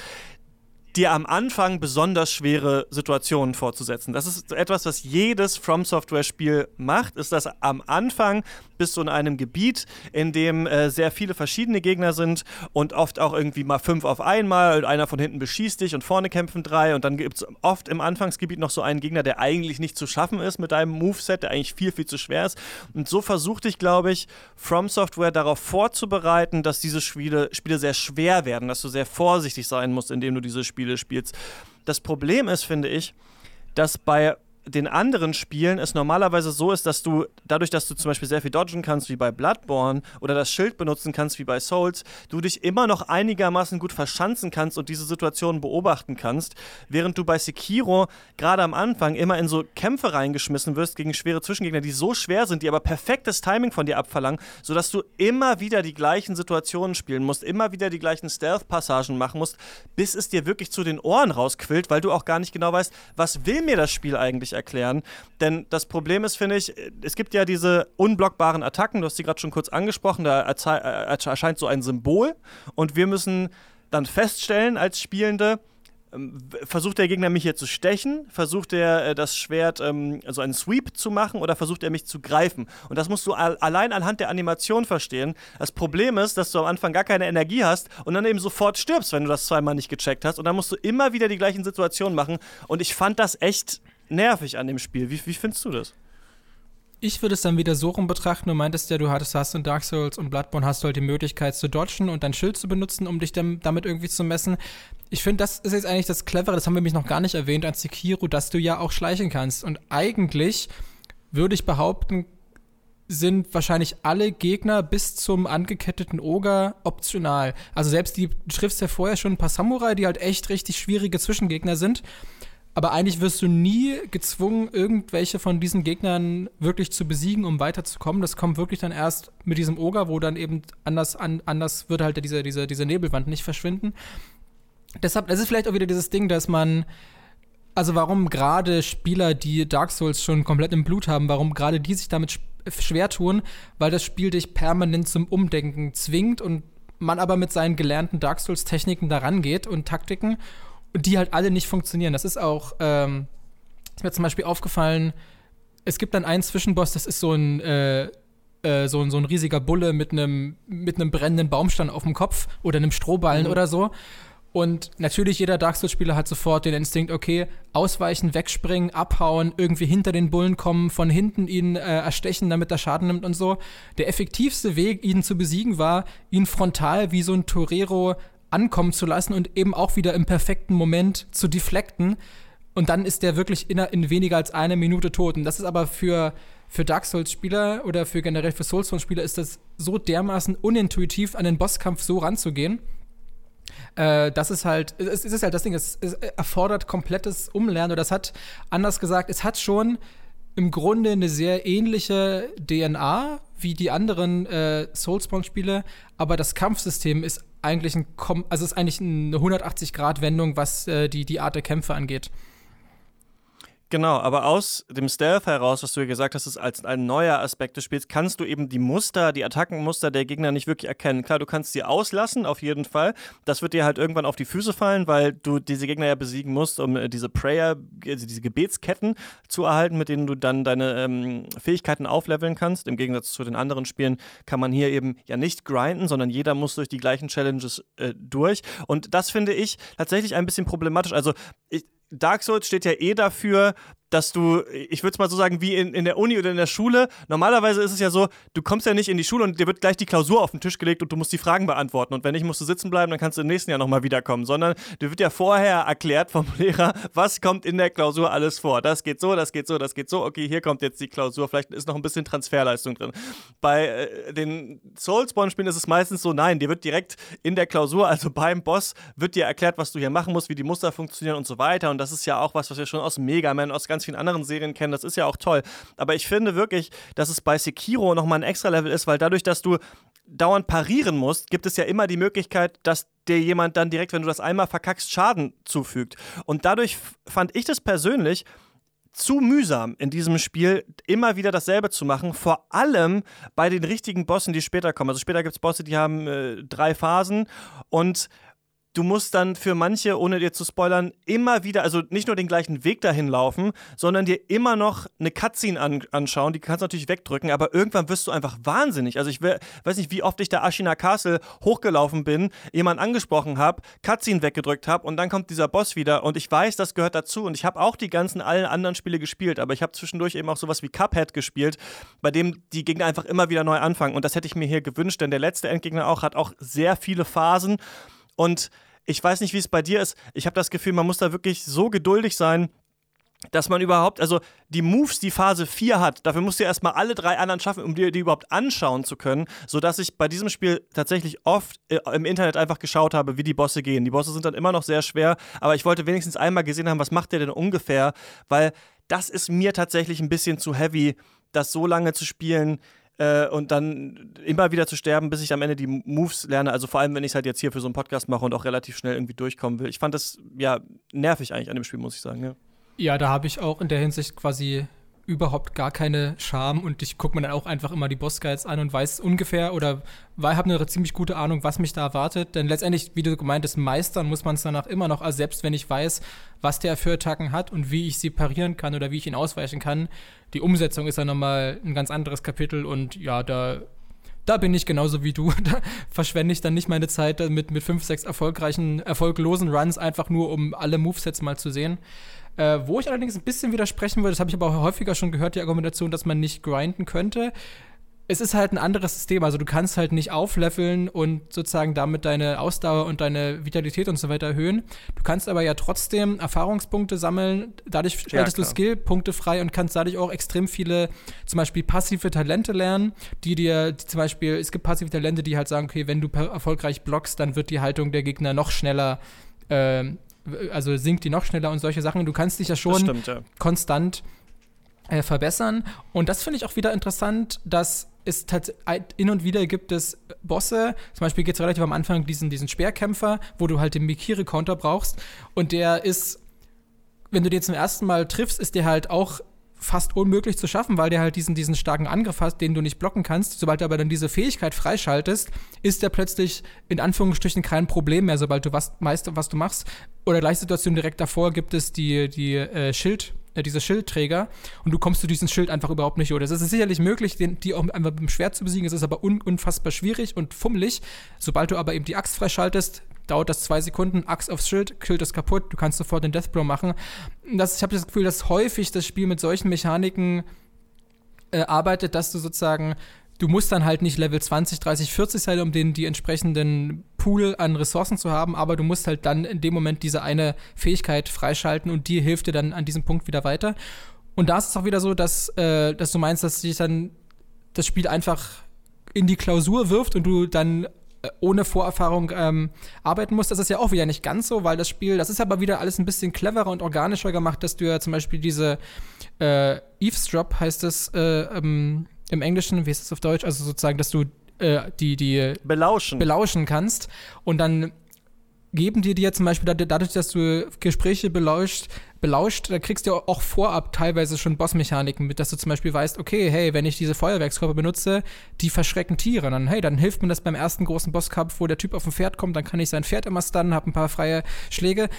dir am Anfang besonders schwere Situationen vorzusetzen. Das ist etwas, was jedes From Software Spiel macht, ist dass am Anfang bist du in einem Gebiet, in dem äh, sehr viele verschiedene Gegner sind und oft auch irgendwie mal fünf auf einmal und einer von hinten beschießt dich und vorne kämpfen drei und dann gibt es oft im Anfangsgebiet noch so einen Gegner, der eigentlich nicht zu schaffen ist mit deinem Moveset, der eigentlich viel, viel zu schwer ist. Und so versucht ich, glaube ich, From Software darauf vorzubereiten, dass diese Spiele, Spiele sehr schwer werden, dass du sehr vorsichtig sein musst, indem du diese Spiele Spiele spielst. Das Problem ist, finde ich, dass bei den anderen Spielen es normalerweise so ist, dass du dadurch, dass du zum Beispiel sehr viel dodgen kannst, wie bei Bloodborne, oder das Schild benutzen kannst, wie bei Souls, du dich immer noch einigermaßen gut verschanzen kannst und diese Situationen beobachten kannst, während du bei Sekiro gerade am Anfang immer in so Kämpfe reingeschmissen wirst gegen schwere Zwischengegner, die so schwer sind, die aber perfektes Timing von dir abverlangen, sodass du immer wieder die gleichen Situationen spielen musst, immer wieder die gleichen Stealth-Passagen machen musst, bis es dir wirklich zu den Ohren rausquillt, weil du auch gar nicht genau weißt, was will mir das Spiel eigentlich erklären. Denn das Problem ist, finde ich, es gibt ja diese unblockbaren Attacken, du hast sie gerade schon kurz angesprochen, da erscheint so ein Symbol und wir müssen dann feststellen als Spielende, ähm, versucht der Gegner mich hier zu stechen? Versucht er äh, das Schwert, ähm, also einen Sweep zu machen oder versucht er mich zu greifen? Und das musst du allein anhand der Animation verstehen. Das Problem ist, dass du am Anfang gar keine Energie hast und dann eben sofort stirbst, wenn du das zweimal nicht gecheckt hast. Und dann musst du immer wieder die gleichen Situationen machen. Und ich fand das echt nervig an dem Spiel. Wie, wie findest du das? Ich würde es dann wieder so rum betrachten. Du meintest ja, du hattest, hast in Dark Souls und Bloodborne hast du halt die Möglichkeit zu dodgen und dein Schild zu benutzen, um dich dann, damit irgendwie zu messen. Ich finde, das ist jetzt eigentlich das Clevere, das haben wir mich noch gar nicht erwähnt, an Sekiro, dass du ja auch schleichen kannst. Und eigentlich würde ich behaupten, sind wahrscheinlich alle Gegner bis zum angeketteten Oger optional. Also selbst die, du triffst ja vorher schon ein paar Samurai, die halt echt richtig schwierige Zwischengegner sind aber eigentlich wirst du nie gezwungen, irgendwelche von diesen Gegnern wirklich zu besiegen, um weiterzukommen. Das kommt wirklich dann erst mit diesem Oger, wo dann eben anders, an, anders wird halt diese, diese, diese Nebelwand nicht verschwinden. Deshalb, das ist vielleicht auch wieder dieses Ding, dass man, also warum gerade Spieler, die Dark Souls schon komplett im Blut haben, warum gerade die sich damit schwer tun, weil das Spiel dich permanent zum Umdenken zwingt und man aber mit seinen gelernten Dark Souls-Techniken daran geht und Taktiken die halt alle nicht funktionieren. Das ist auch, ähm, ist mir zum Beispiel aufgefallen, es gibt dann einen Zwischenboss, das ist so ein, äh, äh, so, ein so ein riesiger Bulle mit einem mit brennenden Baumstamm auf dem Kopf oder einem Strohballen mhm. oder so. Und natürlich, jeder Dark Souls-Spieler hat sofort den Instinkt, okay, ausweichen, wegspringen, abhauen, irgendwie hinter den Bullen kommen, von hinten ihn äh, erstechen, damit er Schaden nimmt und so. Der effektivste Weg, ihn zu besiegen, war, ihn frontal wie so ein Torero ankommen zu lassen und eben auch wieder im perfekten Moment zu deflekten. Und dann ist der wirklich in, in weniger als eine Minute tot. Und das ist aber für, für Dark Souls-Spieler oder für generell für Soulsborne-Spieler ist das so dermaßen unintuitiv, an den Bosskampf so ranzugehen. Äh, das ist halt, es, es ist halt das Ding, es, es erfordert komplettes Umlernen. Oder das hat, anders gesagt, es hat schon im Grunde eine sehr ähnliche DNA wie die anderen äh, Soulspawn-Spiele, aber das Kampfsystem ist eigentlich ein, also ist eigentlich eine 180-Grad-Wendung, was äh, die, die Art der Kämpfe angeht. Genau, aber aus dem Stealth heraus, was du ja gesagt hast, ist als ein neuer Aspekt des Spiels, kannst du eben die Muster, die Attackenmuster der Gegner nicht wirklich erkennen. Klar, du kannst sie auslassen, auf jeden Fall. Das wird dir halt irgendwann auf die Füße fallen, weil du diese Gegner ja besiegen musst, um äh, diese Prayer, also diese Gebetsketten zu erhalten, mit denen du dann deine ähm, Fähigkeiten aufleveln kannst. Im Gegensatz zu den anderen Spielen kann man hier eben ja nicht grinden, sondern jeder muss durch die gleichen Challenges äh, durch. Und das finde ich tatsächlich ein bisschen problematisch. Also ich, Dark Souls steht ja eh dafür, dass du, ich würde es mal so sagen, wie in, in der Uni oder in der Schule. Normalerweise ist es ja so, du kommst ja nicht in die Schule und dir wird gleich die Klausur auf den Tisch gelegt und du musst die Fragen beantworten. Und wenn nicht, musst du sitzen bleiben, dann kannst du im nächsten Jahr nochmal wiederkommen. Sondern dir wird ja vorher erklärt vom Lehrer, was kommt in der Klausur alles vor. Das geht so, das geht so, das geht so. Okay, hier kommt jetzt die Klausur. Vielleicht ist noch ein bisschen Transferleistung drin. Bei äh, den Soulspawn-Spielen ist es meistens so, nein, dir wird direkt in der Klausur, also beim Boss, wird dir erklärt, was du hier machen musst, wie die Muster funktionieren und so weiter. Und das ist ja auch was, was wir schon aus Mega Man, aus ganz ganz vielen anderen Serien kennen. Das ist ja auch toll. Aber ich finde wirklich, dass es bei Sekiro nochmal ein extra Level ist, weil dadurch, dass du dauernd parieren musst, gibt es ja immer die Möglichkeit, dass dir jemand dann direkt, wenn du das einmal verkackst, Schaden zufügt. Und dadurch fand ich das persönlich zu mühsam in diesem Spiel immer wieder dasselbe zu machen, vor allem bei den richtigen Bossen, die später kommen. Also später gibt es Bosse, die haben äh, drei Phasen und du musst dann für manche, ohne dir zu spoilern, immer wieder, also nicht nur den gleichen Weg dahin laufen, sondern dir immer noch eine Cutscene an, anschauen. Die kannst du natürlich wegdrücken, aber irgendwann wirst du einfach wahnsinnig. Also ich weiß nicht, wie oft ich da Ashina Castle hochgelaufen bin, jemanden angesprochen habe, Cutscene weggedrückt habe und dann kommt dieser Boss wieder und ich weiß, das gehört dazu und ich habe auch die ganzen allen anderen Spiele gespielt, aber ich habe zwischendurch eben auch sowas wie Cuphead gespielt, bei dem die Gegner einfach immer wieder neu anfangen und das hätte ich mir hier gewünscht, denn der letzte Endgegner auch hat auch sehr viele Phasen und ich weiß nicht, wie es bei dir ist. Ich habe das Gefühl, man muss da wirklich so geduldig sein, dass man überhaupt, also die Moves, die Phase 4 hat, dafür musst du ja erstmal alle drei anderen schaffen, um dir die überhaupt anschauen zu können, sodass ich bei diesem Spiel tatsächlich oft äh, im Internet einfach geschaut habe, wie die Bosse gehen. Die Bosse sind dann immer noch sehr schwer, aber ich wollte wenigstens einmal gesehen haben, was macht der denn ungefähr, weil das ist mir tatsächlich ein bisschen zu heavy, das so lange zu spielen äh, und dann immer wieder zu sterben, bis ich am Ende die Moves lerne. Also vor allem, wenn ich es halt jetzt hier für so einen Podcast mache und auch relativ schnell irgendwie durchkommen will. Ich fand das ja nervig eigentlich an dem Spiel, muss ich sagen. Ja. Ja, da habe ich auch in der Hinsicht quasi überhaupt gar keine Scham und ich gucke mir dann auch einfach immer die Boss-Guides an und weiß ungefähr oder habe eine ziemlich gute Ahnung, was mich da erwartet. Denn letztendlich, wie du gemeint hast, meistern muss man es danach immer noch, also selbst wenn ich weiß, was der für Attacken hat und wie ich sie parieren kann oder wie ich ihn ausweichen kann, die Umsetzung ist ja nochmal ein ganz anderes Kapitel und ja, da da bin ich genauso wie du. Da verschwende ich dann nicht meine Zeit mit, mit fünf, sechs erfolgreichen, erfolglosen Runs, einfach nur um alle Movesets mal zu sehen. Äh, wo ich allerdings ein bisschen widersprechen würde, das habe ich aber auch häufiger schon gehört, die Argumentation, dass man nicht grinden könnte. Es ist halt ein anderes System, also du kannst halt nicht aufleveln und sozusagen damit deine Ausdauer und deine Vitalität und so weiter erhöhen. Du kannst aber ja trotzdem Erfahrungspunkte sammeln, dadurch schaltest ja, du Skillpunkte frei und kannst dadurch auch extrem viele, zum Beispiel passive Talente lernen, die dir, die zum Beispiel, es gibt passive Talente, die halt sagen, okay, wenn du erfolgreich blockst, dann wird die Haltung der Gegner noch schneller äh, also sinkt die noch schneller und solche Sachen. Du kannst dich ja schon stimmt, ja. konstant äh, verbessern. Und das finde ich auch wieder interessant, dass es hin und wieder gibt es Bosse, zum Beispiel geht es relativ am Anfang diesen, diesen Speerkämpfer, wo du halt den Mikiri-Counter brauchst. Und der ist, wenn du den zum ersten Mal triffst, ist der halt auch fast unmöglich zu schaffen, weil der halt diesen, diesen starken Angriff hat, den du nicht blocken kannst. Sobald du aber dann diese Fähigkeit freischaltest, ist der plötzlich in Anführungsstrichen kein Problem mehr, sobald du was, meist, was du machst. Oder gleiche Situation direkt davor gibt es die, die äh, Schild, äh, diese Schildträger und du kommst zu diesem Schild einfach überhaupt nicht. Oder es ist sicherlich möglich, den, die auch einfach mit dem Schwert zu besiegen. Es ist aber un, unfassbar schwierig und fummelig. Sobald du aber eben die Axt freischaltest, dauert das zwei Sekunden, Axt aufs Schild, killt es kaputt, du kannst sofort den Deathblow machen. Das, ich habe das Gefühl, dass häufig das Spiel mit solchen Mechaniken äh, arbeitet, dass du sozusagen, du musst dann halt nicht Level 20, 30, 40 sein, um den die entsprechenden Pool an Ressourcen zu haben, aber du musst halt dann in dem Moment diese eine Fähigkeit freischalten und die hilft dir dann an diesem Punkt wieder weiter. Und da ist es auch wieder so, dass, äh, dass du meinst, dass sich dann das Spiel einfach in die Klausur wirft und du dann ohne Vorerfahrung ähm, arbeiten muss. Das ist ja auch wieder nicht ganz so, weil das Spiel, das ist aber wieder alles ein bisschen cleverer und organischer gemacht, dass du ja zum Beispiel diese äh, Eavesdrop heißt es äh, ähm, im Englischen, wie ist es auf Deutsch? Also sozusagen, dass du äh, die, die belauschen. belauschen kannst und dann geben die dir zum Beispiel dadurch, dass du Gespräche belauscht, belauscht, da kriegst du auch vorab teilweise schon Bossmechaniken mit, dass du zum Beispiel weißt, okay, hey, wenn ich diese Feuerwerkskörper benutze, die verschrecken Tiere. Dann, hey, dann hilft mir das beim ersten großen Bosskampf, wo der Typ auf dem Pferd kommt, dann kann ich sein Pferd immer stunnen, hab ein paar freie Schläge.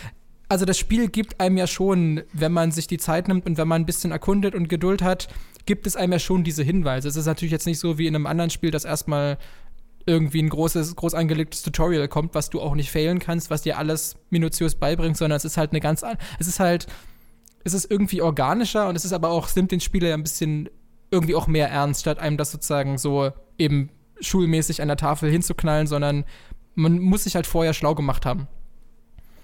Also das Spiel gibt einem ja schon, wenn man sich die Zeit nimmt und wenn man ein bisschen erkundet und Geduld hat, gibt es einem ja schon diese Hinweise. Es ist natürlich jetzt nicht so wie in einem anderen Spiel, das erstmal irgendwie ein großes, groß angelegtes Tutorial kommt, was du auch nicht failen kannst, was dir alles minutiös beibringt, sondern es ist halt eine ganz, es ist halt, es ist irgendwie organischer und es ist aber auch, nimmt den Spieler ja ein bisschen irgendwie auch mehr ernst, statt einem das sozusagen so eben schulmäßig an der Tafel hinzuknallen, sondern man muss sich halt vorher schlau gemacht haben.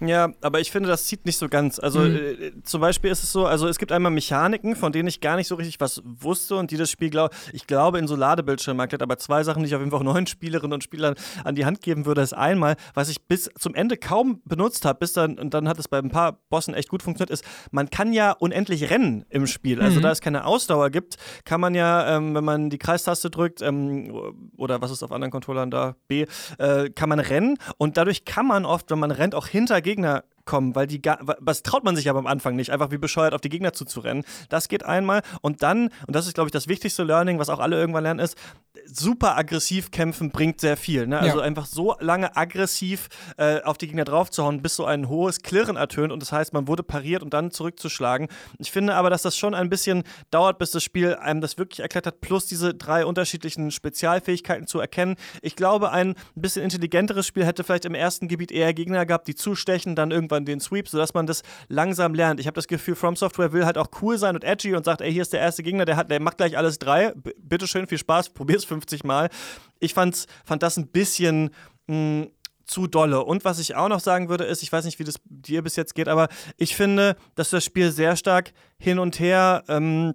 Ja, aber ich finde, das zieht nicht so ganz. Also mhm. äh, zum Beispiel ist es so, also es gibt einmal Mechaniken, von denen ich gar nicht so richtig was wusste und die das Spiel, glaub, ich glaube, in so Ladebildschirm erklärt, aber zwei Sachen, die ich auf jeden Fall auch neuen Spielerinnen und Spielern an die Hand geben würde, ist einmal, was ich bis zum Ende kaum benutzt habe, bis dann, und dann hat es bei ein paar Bossen echt gut funktioniert, ist, man kann ja unendlich rennen im Spiel. Also mhm. da es keine Ausdauer gibt, kann man ja, ähm, wenn man die Kreistaste drückt, ähm, oder was ist auf anderen Controllern da, B, äh, kann man rennen und dadurch kann man oft, wenn man rennt, auch hinter Gegner kommen, weil die was traut man sich aber am Anfang nicht, einfach wie bescheuert auf die Gegner zuzurennen. Das geht einmal und dann und das ist glaube ich das wichtigste Learning, was auch alle irgendwann lernen ist, super aggressiv kämpfen bringt sehr viel, ne? Also ja. einfach so lange aggressiv äh, auf die Gegner draufzuhauen, bis so ein hohes Klirren ertönt und das heißt, man wurde pariert und dann zurückzuschlagen. Ich finde aber, dass das schon ein bisschen dauert, bis das Spiel einem das wirklich erklärt hat, plus diese drei unterschiedlichen Spezialfähigkeiten zu erkennen. Ich glaube, ein bisschen intelligenteres Spiel hätte vielleicht im ersten Gebiet eher Gegner gehabt, die zustechen, dann irgendwann irgendwann den Sweep, sodass man das langsam lernt. Ich habe das Gefühl, From Software will halt auch cool sein und edgy und sagt, ey, hier ist der erste Gegner, der hat, der macht gleich alles drei. B bitteschön, viel Spaß, probier's 50 Mal. Ich fand's, fand das ein bisschen. Mh, hm, zu dolle. Und was ich auch noch sagen würde, ist, ich weiß nicht, wie das dir bis jetzt geht, aber ich finde, dass das Spiel sehr stark hin und her ähm,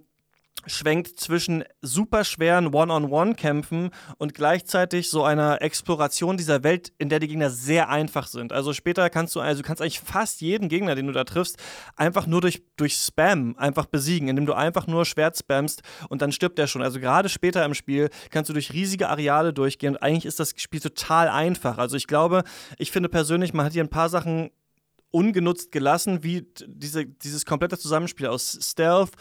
schwenkt zwischen superschweren One-on-One-Kämpfen und gleichzeitig so einer Exploration dieser Welt, in der die Gegner sehr einfach sind. Also später kannst du, also kannst eigentlich fast jeden Gegner, den du da triffst, einfach nur durch, durch Spam einfach besiegen, indem du einfach nur Schwert spammst und dann stirbt der schon. Also gerade später im Spiel kannst du durch riesige Areale durchgehen und eigentlich ist das Spiel total einfach. Also ich glaube, ich finde persönlich, man hat hier ein paar Sachen ungenutzt gelassen, wie diese, dieses komplette Zusammenspiel aus Stealth,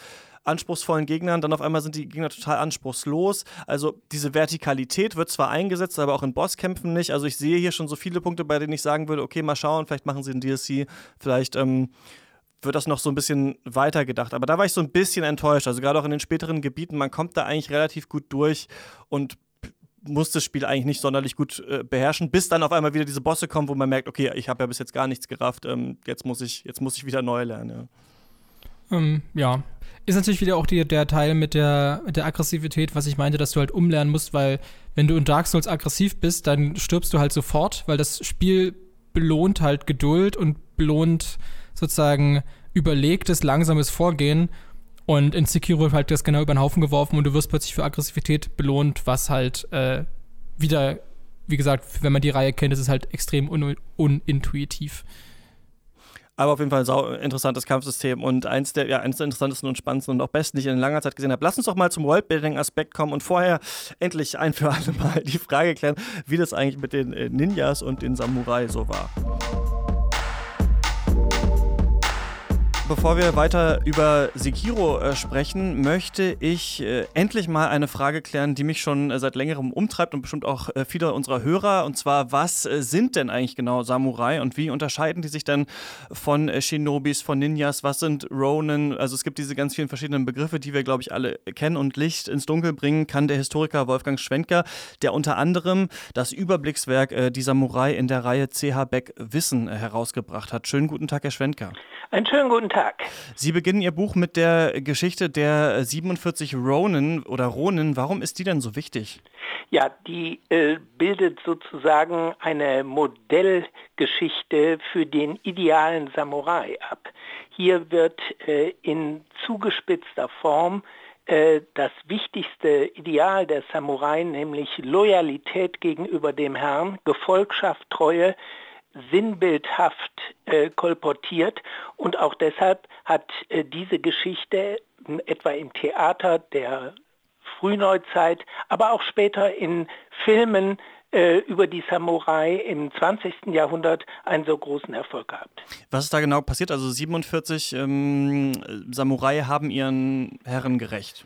anspruchsvollen Gegnern, dann auf einmal sind die Gegner total anspruchslos. Also diese Vertikalität wird zwar eingesetzt, aber auch in Bosskämpfen nicht. Also ich sehe hier schon so viele Punkte, bei denen ich sagen würde, okay, mal schauen, vielleicht machen sie ein DLC, vielleicht ähm, wird das noch so ein bisschen weitergedacht. Aber da war ich so ein bisschen enttäuscht. Also gerade auch in den späteren Gebieten, man kommt da eigentlich relativ gut durch und muss das Spiel eigentlich nicht sonderlich gut äh, beherrschen, bis dann auf einmal wieder diese Bosse kommen, wo man merkt, okay, ich habe ja bis jetzt gar nichts gerafft, ähm, jetzt, muss ich, jetzt muss ich wieder neu lernen. Ja. Ähm, ja. Ist natürlich wieder auch die, der Teil mit der, mit der Aggressivität, was ich meinte, dass du halt umlernen musst, weil wenn du in Dark Souls aggressiv bist, dann stirbst du halt sofort, weil das Spiel belohnt halt Geduld und belohnt sozusagen überlegtes, langsames Vorgehen. Und in Sekiro halt das genau über den Haufen geworfen und du wirst plötzlich für Aggressivität belohnt, was halt äh, wieder, wie gesagt, wenn man die Reihe kennt, ist es halt extrem un unintuitiv. Aber auf jeden Fall ein interessantes Kampfsystem und eins der, ja, eins der interessantesten und spannendsten und auch besten, die ich in langer Zeit gesehen habe. Lass uns doch mal zum Worldbuilding-Aspekt kommen und vorher endlich ein für alle Mal die Frage klären, wie das eigentlich mit den äh, Ninjas und den Samurai so war. Bevor wir weiter über Sekiro äh, sprechen, möchte ich äh, endlich mal eine Frage klären, die mich schon äh, seit längerem umtreibt und bestimmt auch äh, viele unserer Hörer. Und zwar, was äh, sind denn eigentlich genau Samurai und wie unterscheiden die sich denn von äh, Shinobis, von Ninjas? Was sind Ronin? Also es gibt diese ganz vielen verschiedenen Begriffe, die wir, glaube ich, alle kennen. Und Licht ins Dunkel bringen kann der Historiker Wolfgang Schwenker, der unter anderem das Überblickswerk Die Samurai in der Reihe CH Beck Wissen herausgebracht hat. Schönen guten Tag, Herr Schwenker. Einen schönen guten Tag. Sie beginnen Ihr Buch mit der Geschichte der 47 Ronin oder Ronin. Warum ist die denn so wichtig? Ja, die äh, bildet sozusagen eine Modellgeschichte für den idealen Samurai ab. Hier wird äh, in zugespitzter Form äh, das wichtigste Ideal der Samurai, nämlich Loyalität gegenüber dem Herrn, Gefolgschaft, Treue, sinnbildhaft äh, kolportiert und auch deshalb hat äh, diese Geschichte etwa im Theater der Frühneuzeit, aber auch später in Filmen äh, über die Samurai im 20. Jahrhundert einen so großen Erfolg gehabt. Was ist da genau passiert? Also 47 ähm, Samurai haben ihren Herren gerecht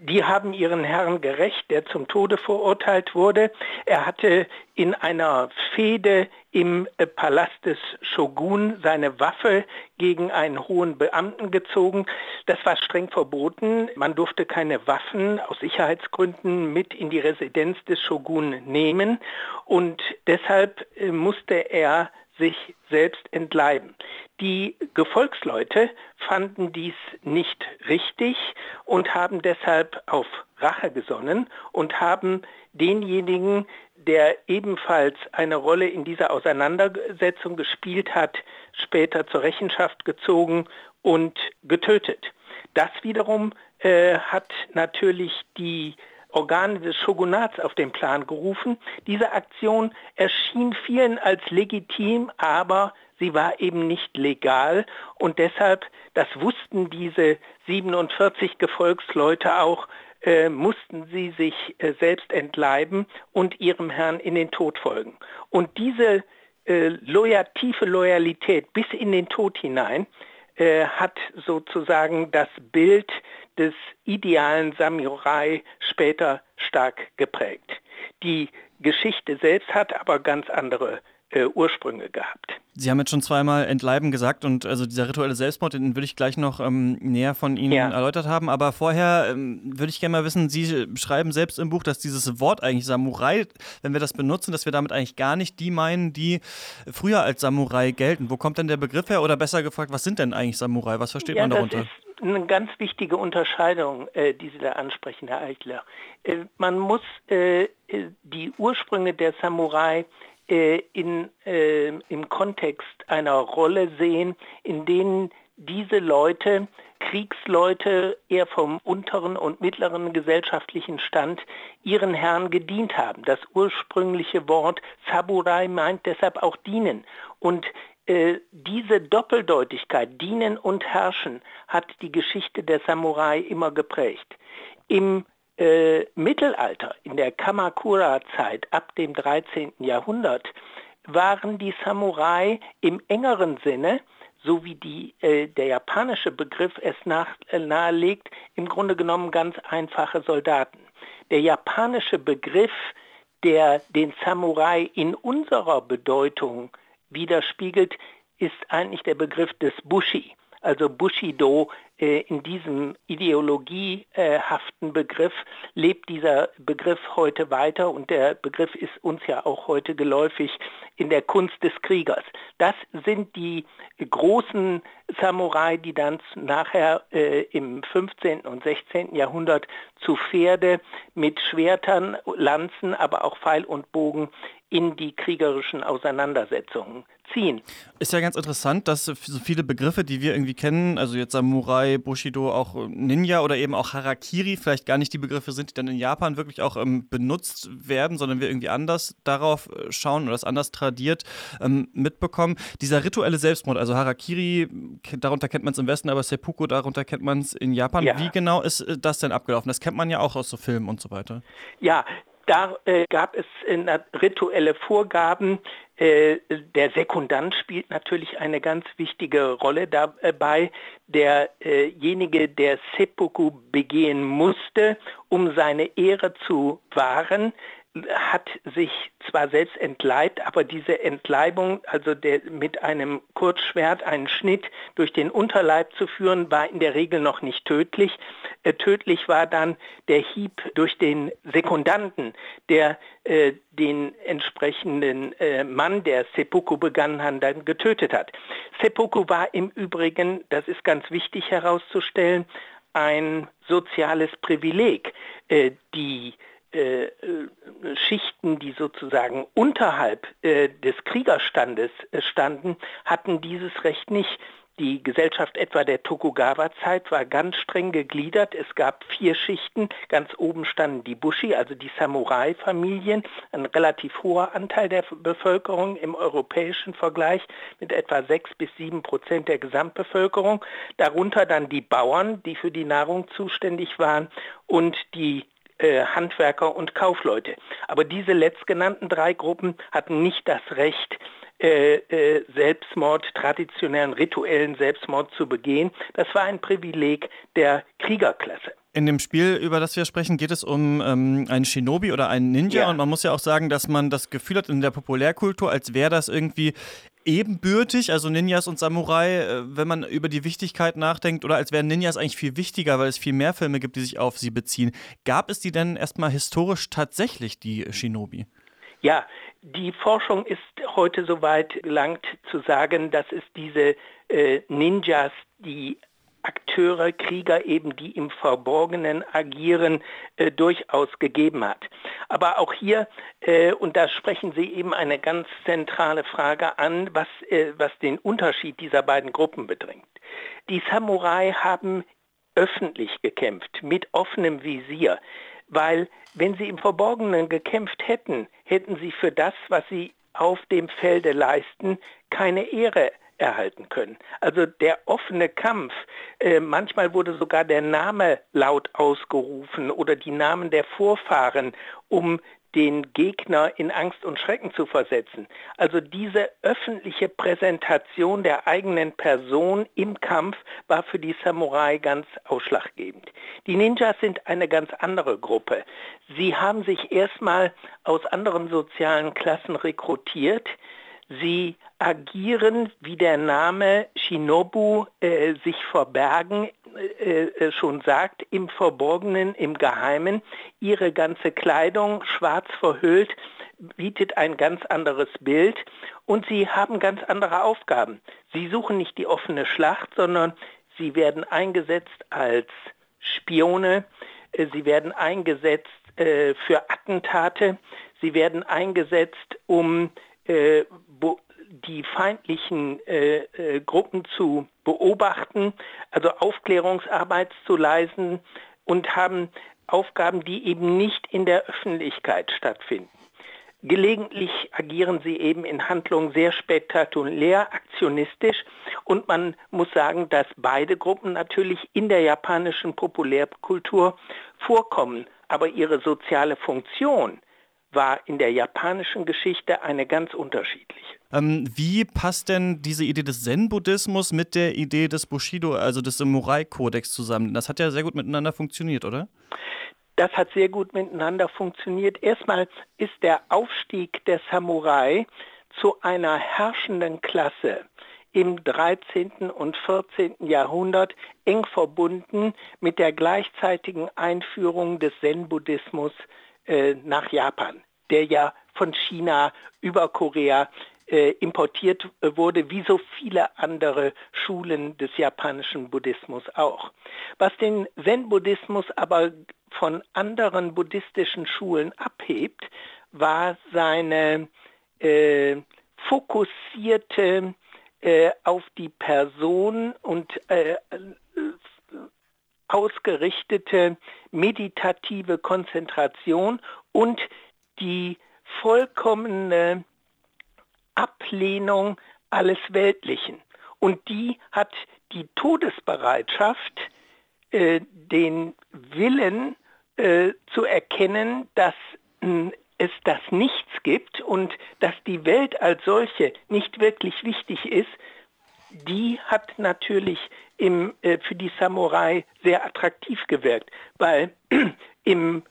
die haben ihren Herrn gerecht, der zum Tode verurteilt wurde. Er hatte in einer Fehde im äh, Palast des Shogun seine Waffe gegen einen hohen Beamten gezogen. Das war streng verboten. Man durfte keine Waffen aus Sicherheitsgründen mit in die Residenz des Shogun nehmen und deshalb äh, musste er sich selbst entleiben. Die Gefolgsleute fanden dies nicht richtig und haben deshalb auf Rache gesonnen und haben denjenigen, der ebenfalls eine Rolle in dieser Auseinandersetzung gespielt hat, später zur Rechenschaft gezogen und getötet. Das wiederum äh, hat natürlich die Organe des Shogunats auf den Plan gerufen. Diese Aktion erschien vielen als legitim, aber sie war eben nicht legal und deshalb, das wussten diese 47 Gefolgsleute auch, äh, mussten sie sich äh, selbst entleiben und ihrem Herrn in den Tod folgen. Und diese äh, loyal, tiefe Loyalität bis in den Tod hinein äh, hat sozusagen das Bild des idealen Samurai später stark geprägt. Die Geschichte selbst hat aber ganz andere äh, Ursprünge gehabt. Sie haben jetzt schon zweimal Entleiben gesagt und also dieser rituelle Selbstmord, den würde ich gleich noch ähm, näher von Ihnen ja. erläutert haben. Aber vorher ähm, würde ich gerne mal wissen, Sie schreiben selbst im Buch, dass dieses Wort eigentlich Samurai, wenn wir das benutzen, dass wir damit eigentlich gar nicht die meinen, die früher als Samurai gelten. Wo kommt denn der Begriff her? Oder besser gefragt, was sind denn eigentlich Samurai? Was versteht ja, man darunter? Das ist eine ganz wichtige Unterscheidung, äh, die Sie da ansprechen, Herr Eichler. Äh, man muss äh, äh die Ursprünge der Samurai äh, in, äh, im Kontext einer Rolle sehen, in denen diese Leute, Kriegsleute eher vom unteren und mittleren gesellschaftlichen Stand, ihren Herren gedient haben. Das ursprüngliche Wort Saburai meint deshalb auch dienen. Und äh, diese Doppeldeutigkeit, dienen und herrschen, hat die Geschichte der Samurai immer geprägt. Im äh, Mittelalter, in der Kamakura-Zeit ab dem 13. Jahrhundert, waren die Samurai im engeren Sinne, so wie die, äh, der japanische Begriff es nach, äh, nahelegt, im Grunde genommen ganz einfache Soldaten. Der japanische Begriff, der den Samurai in unserer Bedeutung widerspiegelt, ist eigentlich der Begriff des Bushi. Also Bushido in diesem ideologiehaften Begriff lebt dieser Begriff heute weiter und der Begriff ist uns ja auch heute geläufig in der Kunst des Kriegers. Das sind die großen Samurai, die dann nachher äh, im 15. und 16. Jahrhundert zu Pferde mit Schwertern, Lanzen, aber auch Pfeil und Bogen in die kriegerischen Auseinandersetzungen ziehen. Ist ja ganz interessant, dass so viele Begriffe, die wir irgendwie kennen, also jetzt Samurai, Bushido, auch Ninja oder eben auch Harakiri, vielleicht gar nicht die Begriffe sind, die dann in Japan wirklich auch ähm, benutzt werden, sondern wir irgendwie anders darauf äh, schauen oder das anders tradiert ähm, mitbekommen. Dieser rituelle Selbstmord, also Harakiri, darunter kennt man es im Westen, aber Seppuku, darunter kennt man es in Japan. Ja. Wie genau ist äh, das denn abgelaufen? Das kennt man ja auch aus so Filmen und so weiter. Ja, da äh, gab es äh, rituelle Vorgaben. Äh, der Sekundant spielt natürlich eine ganz wichtige Rolle dabei. Derjenige, der Seppuku begehen musste, um seine Ehre zu wahren, hat sich zwar selbst entleibt, aber diese Entleibung, also der, mit einem Kurzschwert einen Schnitt durch den Unterleib zu führen, war in der Regel noch nicht tödlich. Äh, tödlich war dann der Hieb durch den Sekundanten, der äh, den entsprechenden äh, Mann, der Seppuku begangen hat, dann getötet hat. Seppuku war im Übrigen, das ist ganz wichtig herauszustellen, ein soziales Privileg. Äh, die äh, äh, Schichten, die sozusagen unterhalb äh, des Kriegerstandes standen, hatten dieses Recht nicht. Die Gesellschaft etwa der Tokugawa-Zeit war ganz streng gegliedert. Es gab vier Schichten. Ganz oben standen die Bushi, also die Samurai-Familien, ein relativ hoher Anteil der Bevölkerung im europäischen Vergleich mit etwa sechs bis sieben Prozent der Gesamtbevölkerung. Darunter dann die Bauern, die für die Nahrung zuständig waren und die äh, Handwerker und Kaufleute. Aber diese letztgenannten drei Gruppen hatten nicht das Recht, äh, äh, Selbstmord, traditionellen rituellen Selbstmord zu begehen. Das war ein Privileg der Kriegerklasse. In dem Spiel, über das wir sprechen, geht es um ähm, einen Shinobi oder einen Ninja. Ja. Und man muss ja auch sagen, dass man das Gefühl hat in der Populärkultur, als wäre das irgendwie ebenbürtig, also Ninjas und Samurai, äh, wenn man über die Wichtigkeit nachdenkt, oder als wären Ninjas eigentlich viel wichtiger, weil es viel mehr Filme gibt, die sich auf sie beziehen. Gab es die denn erstmal historisch tatsächlich, die Shinobi? Ja, die Forschung ist heute so weit gelangt zu sagen, dass es diese äh, Ninjas, die Akteure, Krieger eben, die im Verborgenen agieren, äh, durchaus gegeben hat. Aber auch hier, äh, und da sprechen Sie eben eine ganz zentrale Frage an, was, äh, was den Unterschied dieser beiden Gruppen bedrängt. Die Samurai haben öffentlich gekämpft, mit offenem Visier, weil wenn sie im Verborgenen gekämpft hätten, hätten sie für das, was sie auf dem Felde leisten, keine Ehre erhalten können. Also der offene Kampf, äh, manchmal wurde sogar der Name laut ausgerufen oder die Namen der Vorfahren, um den Gegner in Angst und Schrecken zu versetzen. Also diese öffentliche Präsentation der eigenen Person im Kampf war für die Samurai ganz ausschlaggebend. Die Ninjas sind eine ganz andere Gruppe. Sie haben sich erstmal aus anderen sozialen Klassen rekrutiert. Sie agieren, wie der Name Shinobu äh, sich verbergen äh, äh, schon sagt, im Verborgenen, im Geheimen. Ihre ganze Kleidung schwarz verhüllt bietet ein ganz anderes Bild und sie haben ganz andere Aufgaben. Sie suchen nicht die offene Schlacht, sondern sie werden eingesetzt als Spione, äh, sie werden eingesetzt äh, für Attentate, sie werden eingesetzt, um äh, die feindlichen äh, äh, Gruppen zu beobachten, also Aufklärungsarbeit zu leisten und haben Aufgaben, die eben nicht in der Öffentlichkeit stattfinden. Gelegentlich agieren sie eben in Handlungen sehr spektakulär, aktionistisch und man muss sagen, dass beide Gruppen natürlich in der japanischen Populärkultur vorkommen, aber ihre soziale Funktion war in der japanischen Geschichte eine ganz unterschiedliche. Ähm, wie passt denn diese Idee des Zen-Buddhismus mit der Idee des Bushido, also des Samurai-Kodex zusammen? Das hat ja sehr gut miteinander funktioniert, oder? Das hat sehr gut miteinander funktioniert. Erstmal ist der Aufstieg der Samurai zu einer herrschenden Klasse im 13. und 14. Jahrhundert eng verbunden mit der gleichzeitigen Einführung des Zen-Buddhismus äh, nach Japan, der ja von China über Korea äh, importiert äh, wurde, wie so viele andere Schulen des japanischen Buddhismus auch. Was den Zen-Buddhismus aber von anderen buddhistischen Schulen abhebt, war seine äh, fokussierte äh, auf die Person und äh, ausgerichtete meditative Konzentration und die vollkommene Ablehnung alles Weltlichen. Und die hat die Todesbereitschaft, äh, den Willen äh, zu erkennen, dass äh, es das Nichts gibt und dass die Welt als solche nicht wirklich wichtig ist, die hat natürlich im, äh, für die Samurai sehr attraktiv gewirkt, weil im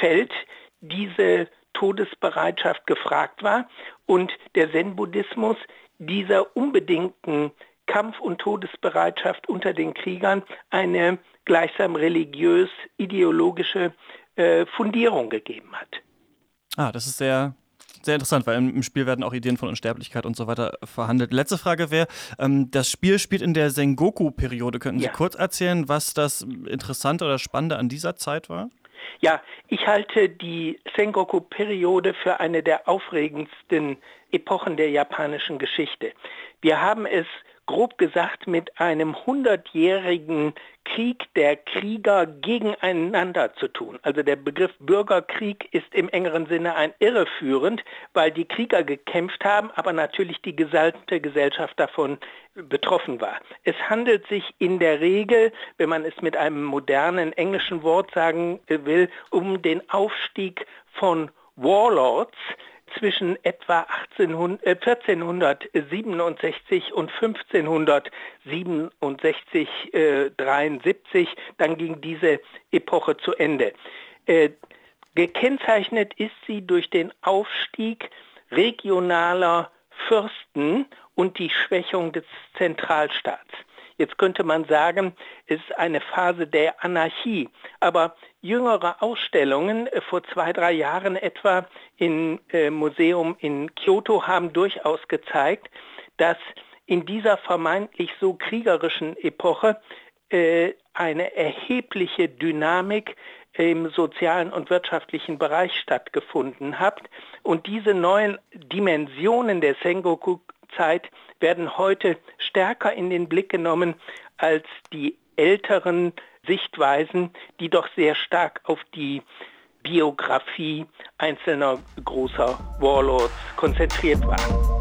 Feld diese Todesbereitschaft gefragt war und der Zen-Buddhismus dieser unbedingten Kampf- und Todesbereitschaft unter den Kriegern eine gleichsam religiös-ideologische äh, Fundierung gegeben hat. Ah, das ist sehr, sehr interessant, weil im Spiel werden auch Ideen von Unsterblichkeit und so weiter verhandelt. Letzte Frage wäre, ähm, das Spiel spielt in der Sengoku-Periode. Könnten Sie ja. kurz erzählen, was das Interessante oder Spannende an dieser Zeit war? Ja, ich halte die Sengoku-Periode für eine der aufregendsten Epochen der japanischen Geschichte. Wir haben es grob gesagt mit einem hundertjährigen Krieg der Krieger gegeneinander zu tun. Also der Begriff Bürgerkrieg ist im engeren Sinne ein irreführend, weil die Krieger gekämpft haben, aber natürlich die gesamte Gesellschaft davon betroffen war. Es handelt sich in der Regel, wenn man es mit einem modernen englischen Wort sagen will, um den Aufstieg von Warlords, zwischen etwa 1800, äh, 1467 und 1567, äh, 73, dann ging diese Epoche zu Ende. Äh, gekennzeichnet ist sie durch den Aufstieg regionaler Fürsten und die Schwächung des Zentralstaats. Jetzt könnte man sagen, es ist eine Phase der Anarchie. Aber jüngere Ausstellungen äh, vor zwei, drei Jahren etwa im äh, Museum in Kyoto haben durchaus gezeigt, dass in dieser vermeintlich so kriegerischen Epoche äh, eine erhebliche Dynamik im sozialen und wirtschaftlichen Bereich stattgefunden hat. Und diese neuen Dimensionen der Sengoku-Zeit werden heute stärker in den Blick genommen als die älteren Sichtweisen, die doch sehr stark auf die Biografie einzelner großer Warlords konzentriert waren.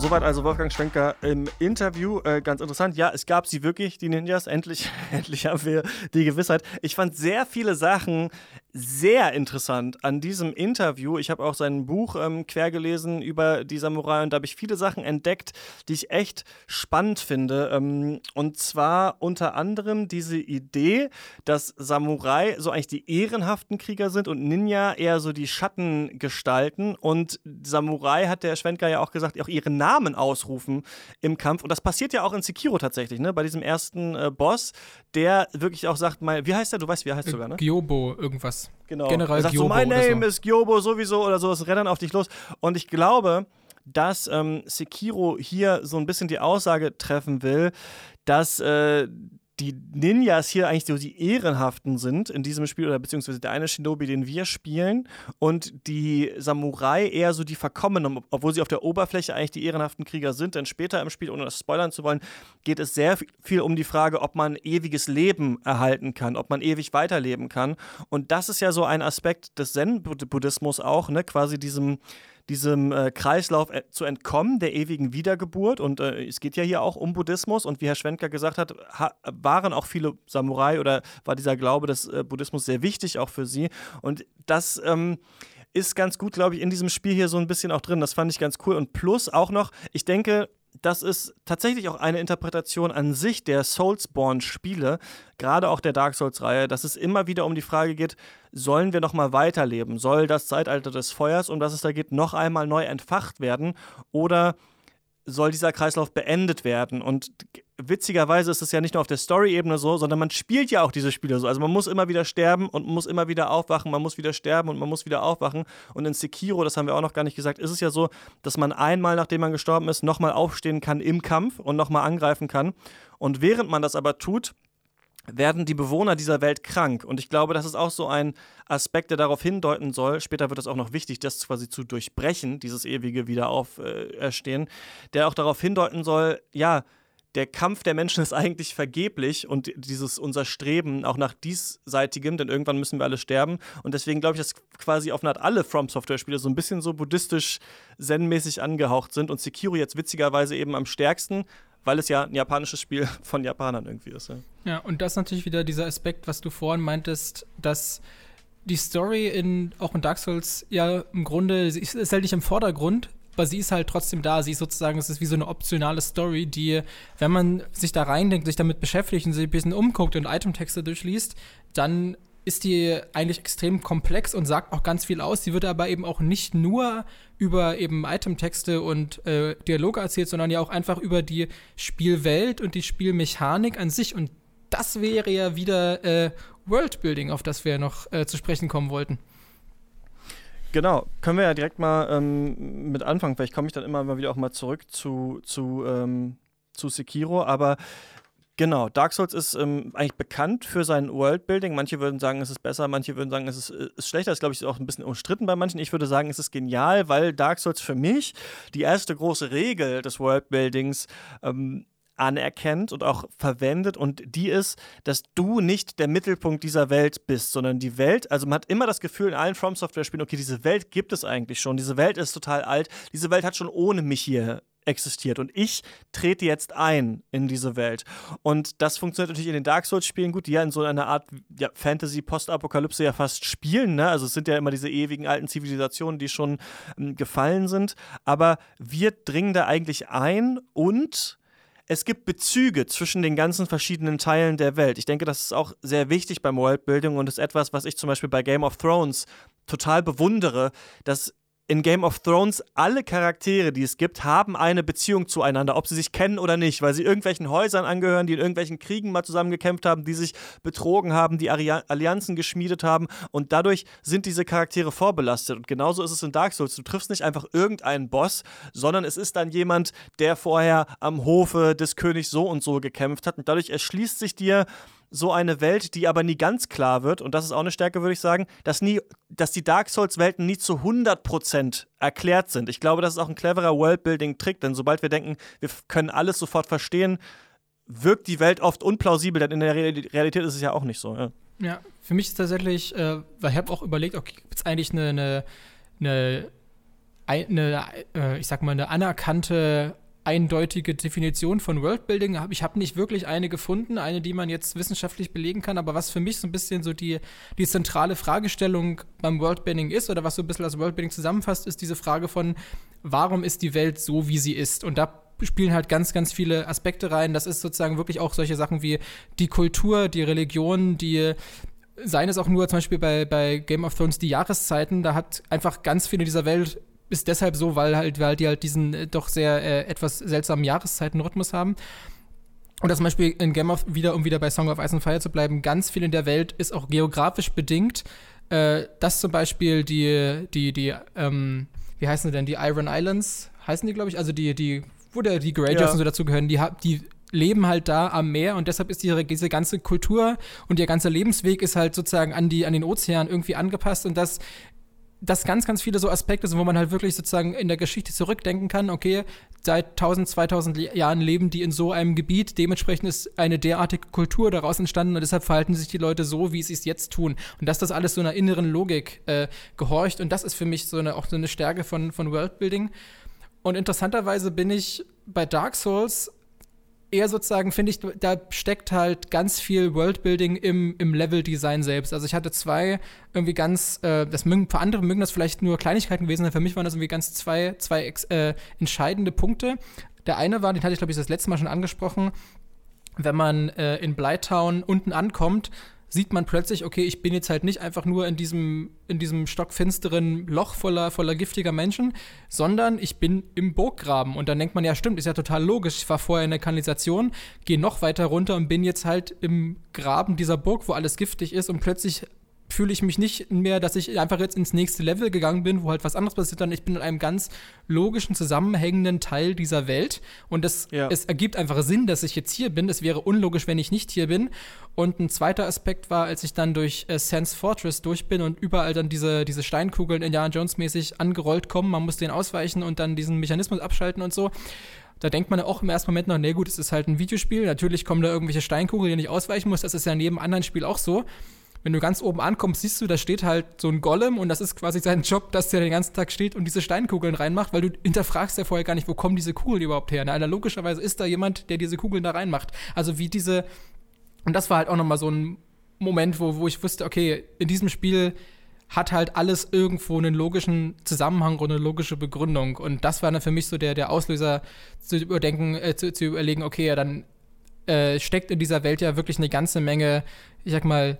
Soweit also Wolfgang Schwenker im Interview. Äh, ganz interessant. Ja, es gab sie wirklich, die Ninjas. Endlich, endlich haben wir die Gewissheit. Ich fand sehr viele Sachen sehr interessant an diesem Interview. Ich habe auch sein Buch ähm, quer gelesen über die Samurai und da habe ich viele Sachen entdeckt, die ich echt spannend finde. Ähm, und zwar unter anderem diese Idee, dass Samurai so eigentlich die ehrenhaften Krieger sind und Ninja eher so die Schattengestalten. Und Samurai hat der Schwenker ja auch gesagt, auch ihre Namen ausrufen im Kampf. Und das passiert ja auch in Sekiro tatsächlich, ne? Bei diesem ersten äh, Boss, der wirklich auch sagt, mal, wie heißt der? Du weißt, wie er heißt äh, sogar, ne? Gyobo, irgendwas. Genau. General er sagt Gyobo so, my name so. is Gyobo sowieso oder so, es rennt dann auf dich los. Und ich glaube, dass ähm, Sekiro hier so ein bisschen die Aussage treffen will, dass äh, die Ninjas hier eigentlich so die Ehrenhaften sind in diesem Spiel, oder beziehungsweise der eine Shinobi, den wir spielen, und die Samurai eher so die Verkommenen, obwohl sie auf der Oberfläche eigentlich die ehrenhaften Krieger sind. Denn später im Spiel, ohne das spoilern zu wollen, geht es sehr viel um die Frage, ob man ewiges Leben erhalten kann, ob man ewig weiterleben kann. Und das ist ja so ein Aspekt des Zen-Buddhismus auch, ne? quasi diesem diesem äh, Kreislauf äh, zu entkommen, der ewigen Wiedergeburt. Und äh, es geht ja hier auch um Buddhismus. Und wie Herr Schwenker gesagt hat, ha waren auch viele Samurai oder war dieser Glaube des äh, Buddhismus sehr wichtig auch für sie. Und das ähm, ist ganz gut, glaube ich, in diesem Spiel hier so ein bisschen auch drin. Das fand ich ganz cool. Und plus auch noch, ich denke, das ist tatsächlich auch eine Interpretation an sich der Soulsborne-Spiele, gerade auch der Dark Souls-Reihe, dass es immer wieder um die Frage geht, sollen wir noch mal weiterleben? Soll das Zeitalter des Feuers, um das es da geht, noch einmal neu entfacht werden? Oder soll dieser Kreislauf beendet werden. Und witzigerweise ist es ja nicht nur auf der Story-Ebene so, sondern man spielt ja auch diese Spiele so. Also man muss immer wieder sterben und muss immer wieder aufwachen, man muss wieder sterben und man muss wieder aufwachen. Und in Sekiro, das haben wir auch noch gar nicht gesagt, ist es ja so, dass man einmal, nachdem man gestorben ist, nochmal aufstehen kann im Kampf und nochmal angreifen kann. Und während man das aber tut, werden die Bewohner dieser Welt krank. Und ich glaube, das ist auch so ein Aspekt, der darauf hindeuten soll, später wird es auch noch wichtig, das quasi zu durchbrechen, dieses ewige Wiederauferstehen, der auch darauf hindeuten soll, ja, der Kampf der Menschen ist eigentlich vergeblich und dieses unser Streben auch nach diesseitigem, denn irgendwann müssen wir alle sterben. Und deswegen glaube ich, dass quasi auf eine Art alle From Software-Spiele so ein bisschen so buddhistisch zen-mäßig angehaucht sind und Sekiro jetzt witzigerweise eben am stärksten, weil es ja ein japanisches Spiel von Japanern irgendwie ist. Ja, ja und das ist natürlich wieder dieser Aspekt, was du vorhin meintest, dass die Story in, auch in Dark Souls ja im Grunde, ist, ist halt nicht im Vordergrund, aber sie ist halt trotzdem da. Sie ist sozusagen, es ist wie so eine optionale Story, die, wenn man sich da reindenkt, sich damit beschäftigt und sich ein bisschen umguckt und Itemtexte durchliest, dann ist die eigentlich extrem komplex und sagt auch ganz viel aus. Sie wird aber eben auch nicht nur über eben Itemtexte und äh, Dialoge erzählt, sondern ja auch einfach über die Spielwelt und die Spielmechanik an sich. Und das wäre ja wieder äh, Worldbuilding, auf das wir noch äh, zu sprechen kommen wollten. Genau, können wir ja direkt mal ähm, mit anfangen. Vielleicht komme ich dann immer mal wieder auch mal zurück zu, zu, ähm, zu Sekiro, aber Genau, Dark Souls ist ähm, eigentlich bekannt für sein Worldbuilding. Manche würden sagen, es ist besser, manche würden sagen, es ist, äh, ist schlechter. Das ist, glaube ich, auch ein bisschen umstritten bei manchen. Ich würde sagen, es ist genial, weil Dark Souls für mich die erste große Regel des Worldbuildings ähm, anerkennt und auch verwendet und die ist, dass du nicht der Mittelpunkt dieser Welt bist, sondern die Welt, also man hat immer das Gefühl in allen From Software Spielen, okay, diese Welt gibt es eigentlich schon, diese Welt ist total alt, diese Welt hat schon ohne mich hier existiert. Und ich trete jetzt ein in diese Welt. Und das funktioniert natürlich in den Dark Souls-Spielen gut, die ja in so einer Art ja, Fantasy-Postapokalypse ja fast spielen. Ne? Also es sind ja immer diese ewigen alten Zivilisationen, die schon ähm, gefallen sind. Aber wir dringen da eigentlich ein und es gibt Bezüge zwischen den ganzen verschiedenen Teilen der Welt. Ich denke, das ist auch sehr wichtig beim Worldbuilding und ist etwas, was ich zum Beispiel bei Game of Thrones total bewundere, dass in Game of Thrones alle Charaktere, die es gibt, haben eine Beziehung zueinander, ob sie sich kennen oder nicht, weil sie irgendwelchen Häusern angehören, die in irgendwelchen Kriegen mal zusammengekämpft haben, die sich betrogen haben, die Allianzen geschmiedet haben und dadurch sind diese Charaktere vorbelastet. Und genauso ist es in Dark Souls. Du triffst nicht einfach irgendeinen Boss, sondern es ist dann jemand, der vorher am Hofe des Königs so und so gekämpft hat und dadurch erschließt sich dir so eine Welt, die aber nie ganz klar wird, und das ist auch eine Stärke, würde ich sagen, dass, nie, dass die Dark Souls-Welten nie zu 100% erklärt sind. Ich glaube, das ist auch ein cleverer Worldbuilding-Trick, denn sobald wir denken, wir können alles sofort verstehen, wirkt die Welt oft unplausibel, denn in der Realität ist es ja auch nicht so. Ja, ja für mich ist tatsächlich, äh, weil ich habe auch überlegt, okay, gibt es eigentlich eine, eine, eine, eine äh, ich sag mal, eine anerkannte eindeutige Definition von Worldbuilding. Ich habe nicht wirklich eine gefunden, eine, die man jetzt wissenschaftlich belegen kann, aber was für mich so ein bisschen so die, die zentrale Fragestellung beim Worldbuilding ist oder was so ein bisschen als Worldbuilding zusammenfasst, ist diese Frage von, warum ist die Welt so, wie sie ist? Und da spielen halt ganz, ganz viele Aspekte rein. Das ist sozusagen wirklich auch solche Sachen wie die Kultur, die Religion, die seien es auch nur zum Beispiel bei, bei Game of Thrones die Jahreszeiten, da hat einfach ganz viel in dieser Welt ist deshalb so, weil halt, weil die halt diesen äh, doch sehr äh, etwas seltsamen Jahreszeitenrhythmus haben. Und das zum Beispiel in Game of, wieder, um wieder bei Song of Ice and Fire zu bleiben, ganz viel in der Welt ist auch geografisch bedingt. Äh, dass zum Beispiel die, die, die, ähm, wie heißen sie denn, die Iron Islands, heißen die, glaube ich, also die, die, wo der, die Greyjoys ja. und so dazugehören, die, die leben halt da am Meer und deshalb ist die, diese ganze Kultur und ihr ganzer Lebensweg ist halt sozusagen an, die, an den Ozean irgendwie angepasst und das dass ganz, ganz viele so Aspekte sind, wo man halt wirklich sozusagen in der Geschichte zurückdenken kann, okay, seit 1000, 2000 Jahren leben die in so einem Gebiet. Dementsprechend ist eine derartige Kultur daraus entstanden und deshalb verhalten sich die Leute so, wie sie es jetzt tun. Und dass das alles so einer inneren Logik äh, gehorcht. Und das ist für mich so eine, auch so eine Stärke von, von Worldbuilding. Und interessanterweise bin ich bei Dark Souls eher sozusagen, finde ich, da steckt halt ganz viel Worldbuilding im, im Level-Design selbst. Also ich hatte zwei irgendwie ganz, äh, das mögen, für andere mögen das vielleicht nur Kleinigkeiten gewesen sein, für mich waren das irgendwie ganz zwei, zwei äh, entscheidende Punkte. Der eine war, den hatte ich glaube ich das letzte Mal schon angesprochen, wenn man äh, in Blytown unten ankommt, sieht man plötzlich, okay, ich bin jetzt halt nicht einfach nur in diesem, in diesem stockfinsteren Loch voller, voller giftiger Menschen, sondern ich bin im Burggraben. Und dann denkt man, ja, stimmt, ist ja total logisch. Ich war vorher in der Kanalisation, gehe noch weiter runter und bin jetzt halt im Graben dieser Burg, wo alles giftig ist und plötzlich fühle ich mich nicht mehr, dass ich einfach jetzt ins nächste Level gegangen bin, wo halt was anderes passiert, sondern ich bin in einem ganz logischen, zusammenhängenden Teil dieser Welt. Und das, ja. es ergibt einfach Sinn, dass ich jetzt hier bin. Es wäre unlogisch, wenn ich nicht hier bin. Und ein zweiter Aspekt war, als ich dann durch äh, Sands Fortress durch bin und überall dann diese, diese Steinkugeln Indiana Jones mäßig angerollt kommen. Man muss den ausweichen und dann diesen Mechanismus abschalten und so. Da denkt man auch im ersten Moment noch, nee gut, es ist halt ein Videospiel. Natürlich kommen da irgendwelche Steinkugeln, die nicht ausweichen muss. Das ist ja in jedem anderen Spiel auch so wenn du ganz oben ankommst, siehst du, da steht halt so ein Golem und das ist quasi sein Job, dass der den ganzen Tag steht und diese Steinkugeln reinmacht, weil du hinterfragst ja vorher gar nicht, wo kommen diese Kugeln überhaupt her. Na, logischerweise ist da jemand, der diese Kugeln da reinmacht. Also wie diese, und das war halt auch nochmal so ein Moment, wo, wo ich wusste, okay, in diesem Spiel hat halt alles irgendwo einen logischen Zusammenhang und eine logische Begründung. Und das war dann für mich so der, der Auslöser zu überdenken, äh, zu, zu überlegen, okay, ja, dann äh, steckt in dieser Welt ja wirklich eine ganze Menge, ich sag mal,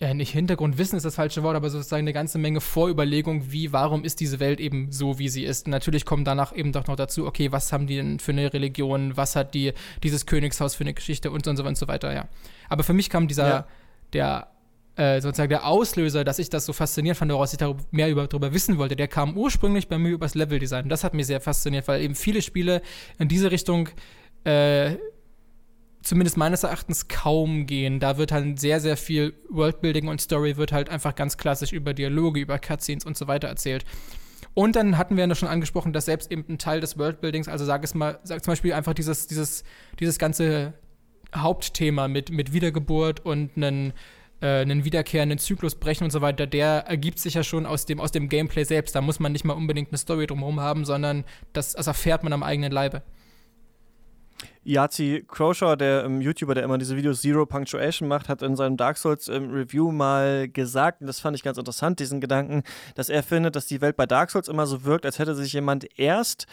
ja, nicht Hintergrundwissen ist das falsche Wort, aber sozusagen eine ganze Menge Vorüberlegung, wie, warum ist diese Welt eben so, wie sie ist. Und natürlich kommt danach eben doch noch dazu, okay, was haben die denn für eine Religion, was hat die, dieses Königshaus für eine Geschichte und so und so, und so weiter, ja. Aber für mich kam dieser, ja. der, äh, sozusagen der Auslöser, dass ich das so faszinierend fand, woraus ich darüber, mehr über, darüber wissen wollte, der kam ursprünglich bei mir übers Leveldesign. Und das hat mich sehr fasziniert, weil eben viele Spiele in diese Richtung äh, zumindest meines Erachtens kaum gehen. Da wird halt sehr, sehr viel Worldbuilding und Story wird halt einfach ganz klassisch über Dialoge, über Cutscenes und so weiter erzählt. Und dann hatten wir ja schon angesprochen, dass selbst eben ein Teil des Worldbuildings, also sag es mal, sag zum Beispiel einfach dieses, dieses, dieses ganze Hauptthema mit, mit Wiedergeburt und einen, äh, einen wiederkehrenden Zyklus brechen und so weiter, der ergibt sich ja schon aus dem, aus dem Gameplay selbst. Da muss man nicht mal unbedingt eine Story drumherum haben, sondern das, das erfährt man am eigenen Leibe. Yazi Croshaw, der ähm, YouTuber, der immer diese Videos Zero Punctuation macht, hat in seinem Dark Souls ähm, Review mal gesagt, und das fand ich ganz interessant, diesen Gedanken, dass er findet, dass die Welt bei Dark Souls immer so wirkt, als hätte sich jemand erst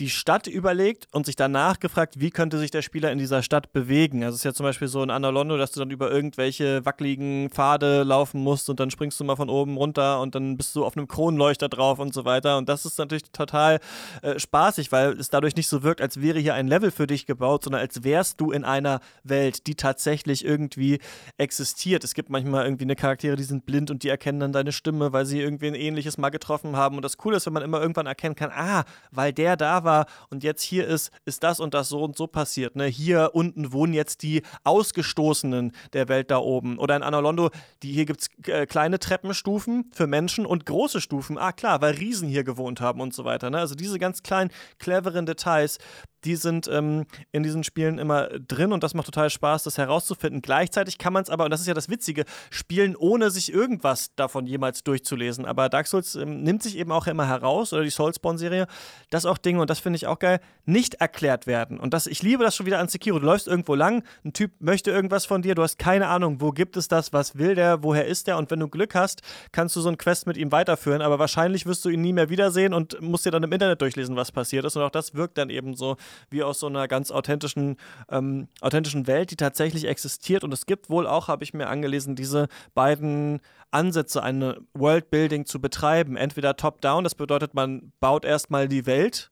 die Stadt überlegt und sich danach gefragt, wie könnte sich der Spieler in dieser Stadt bewegen. Also es ist ja zum Beispiel so in Analondo, dass du dann über irgendwelche wackeligen Pfade laufen musst und dann springst du mal von oben runter und dann bist du auf einem Kronleuchter drauf und so weiter. Und das ist natürlich total äh, spaßig, weil es dadurch nicht so wirkt, als wäre hier ein Level für dich gebaut, sondern als wärst du in einer Welt, die tatsächlich irgendwie existiert. Es gibt manchmal irgendwie eine Charaktere, die sind blind und die erkennen dann deine Stimme, weil sie irgendwie ein ähnliches mal getroffen haben. Und das Coole ist, wenn man immer irgendwann erkennen kann, ah, weil der da war und jetzt hier ist, ist das und das so und so passiert. Ne? Hier unten wohnen jetzt die Ausgestoßenen der Welt da oben. Oder in Anolondo, die, hier gibt es äh, kleine Treppenstufen für Menschen und große Stufen. Ah klar, weil Riesen hier gewohnt haben und so weiter. Ne? Also diese ganz kleinen, cleveren Details, die sind ähm, in diesen Spielen immer drin und das macht total Spaß, das herauszufinden. Gleichzeitig kann man es aber, und das ist ja das Witzige, spielen, ohne sich irgendwas davon jemals durchzulesen. Aber Dark Souls ähm, nimmt sich eben auch immer heraus, oder die Soulspawn-Serie, dass auch Dinge, und das finde ich auch geil, nicht erklärt werden. Und das, ich liebe das schon wieder an Sekiro. Du läufst irgendwo lang, ein Typ möchte irgendwas von dir, du hast keine Ahnung, wo gibt es das, was will der, woher ist der, und wenn du Glück hast, kannst du so ein Quest mit ihm weiterführen, aber wahrscheinlich wirst du ihn nie mehr wiedersehen und musst dir dann im Internet durchlesen, was passiert ist. Und auch das wirkt dann eben so wie aus so einer ganz authentischen, ähm, authentischen Welt, die tatsächlich existiert. Und es gibt wohl auch, habe ich mir angelesen, diese beiden Ansätze, eine Worldbuilding zu betreiben. Entweder top-down, das bedeutet, man baut erstmal die Welt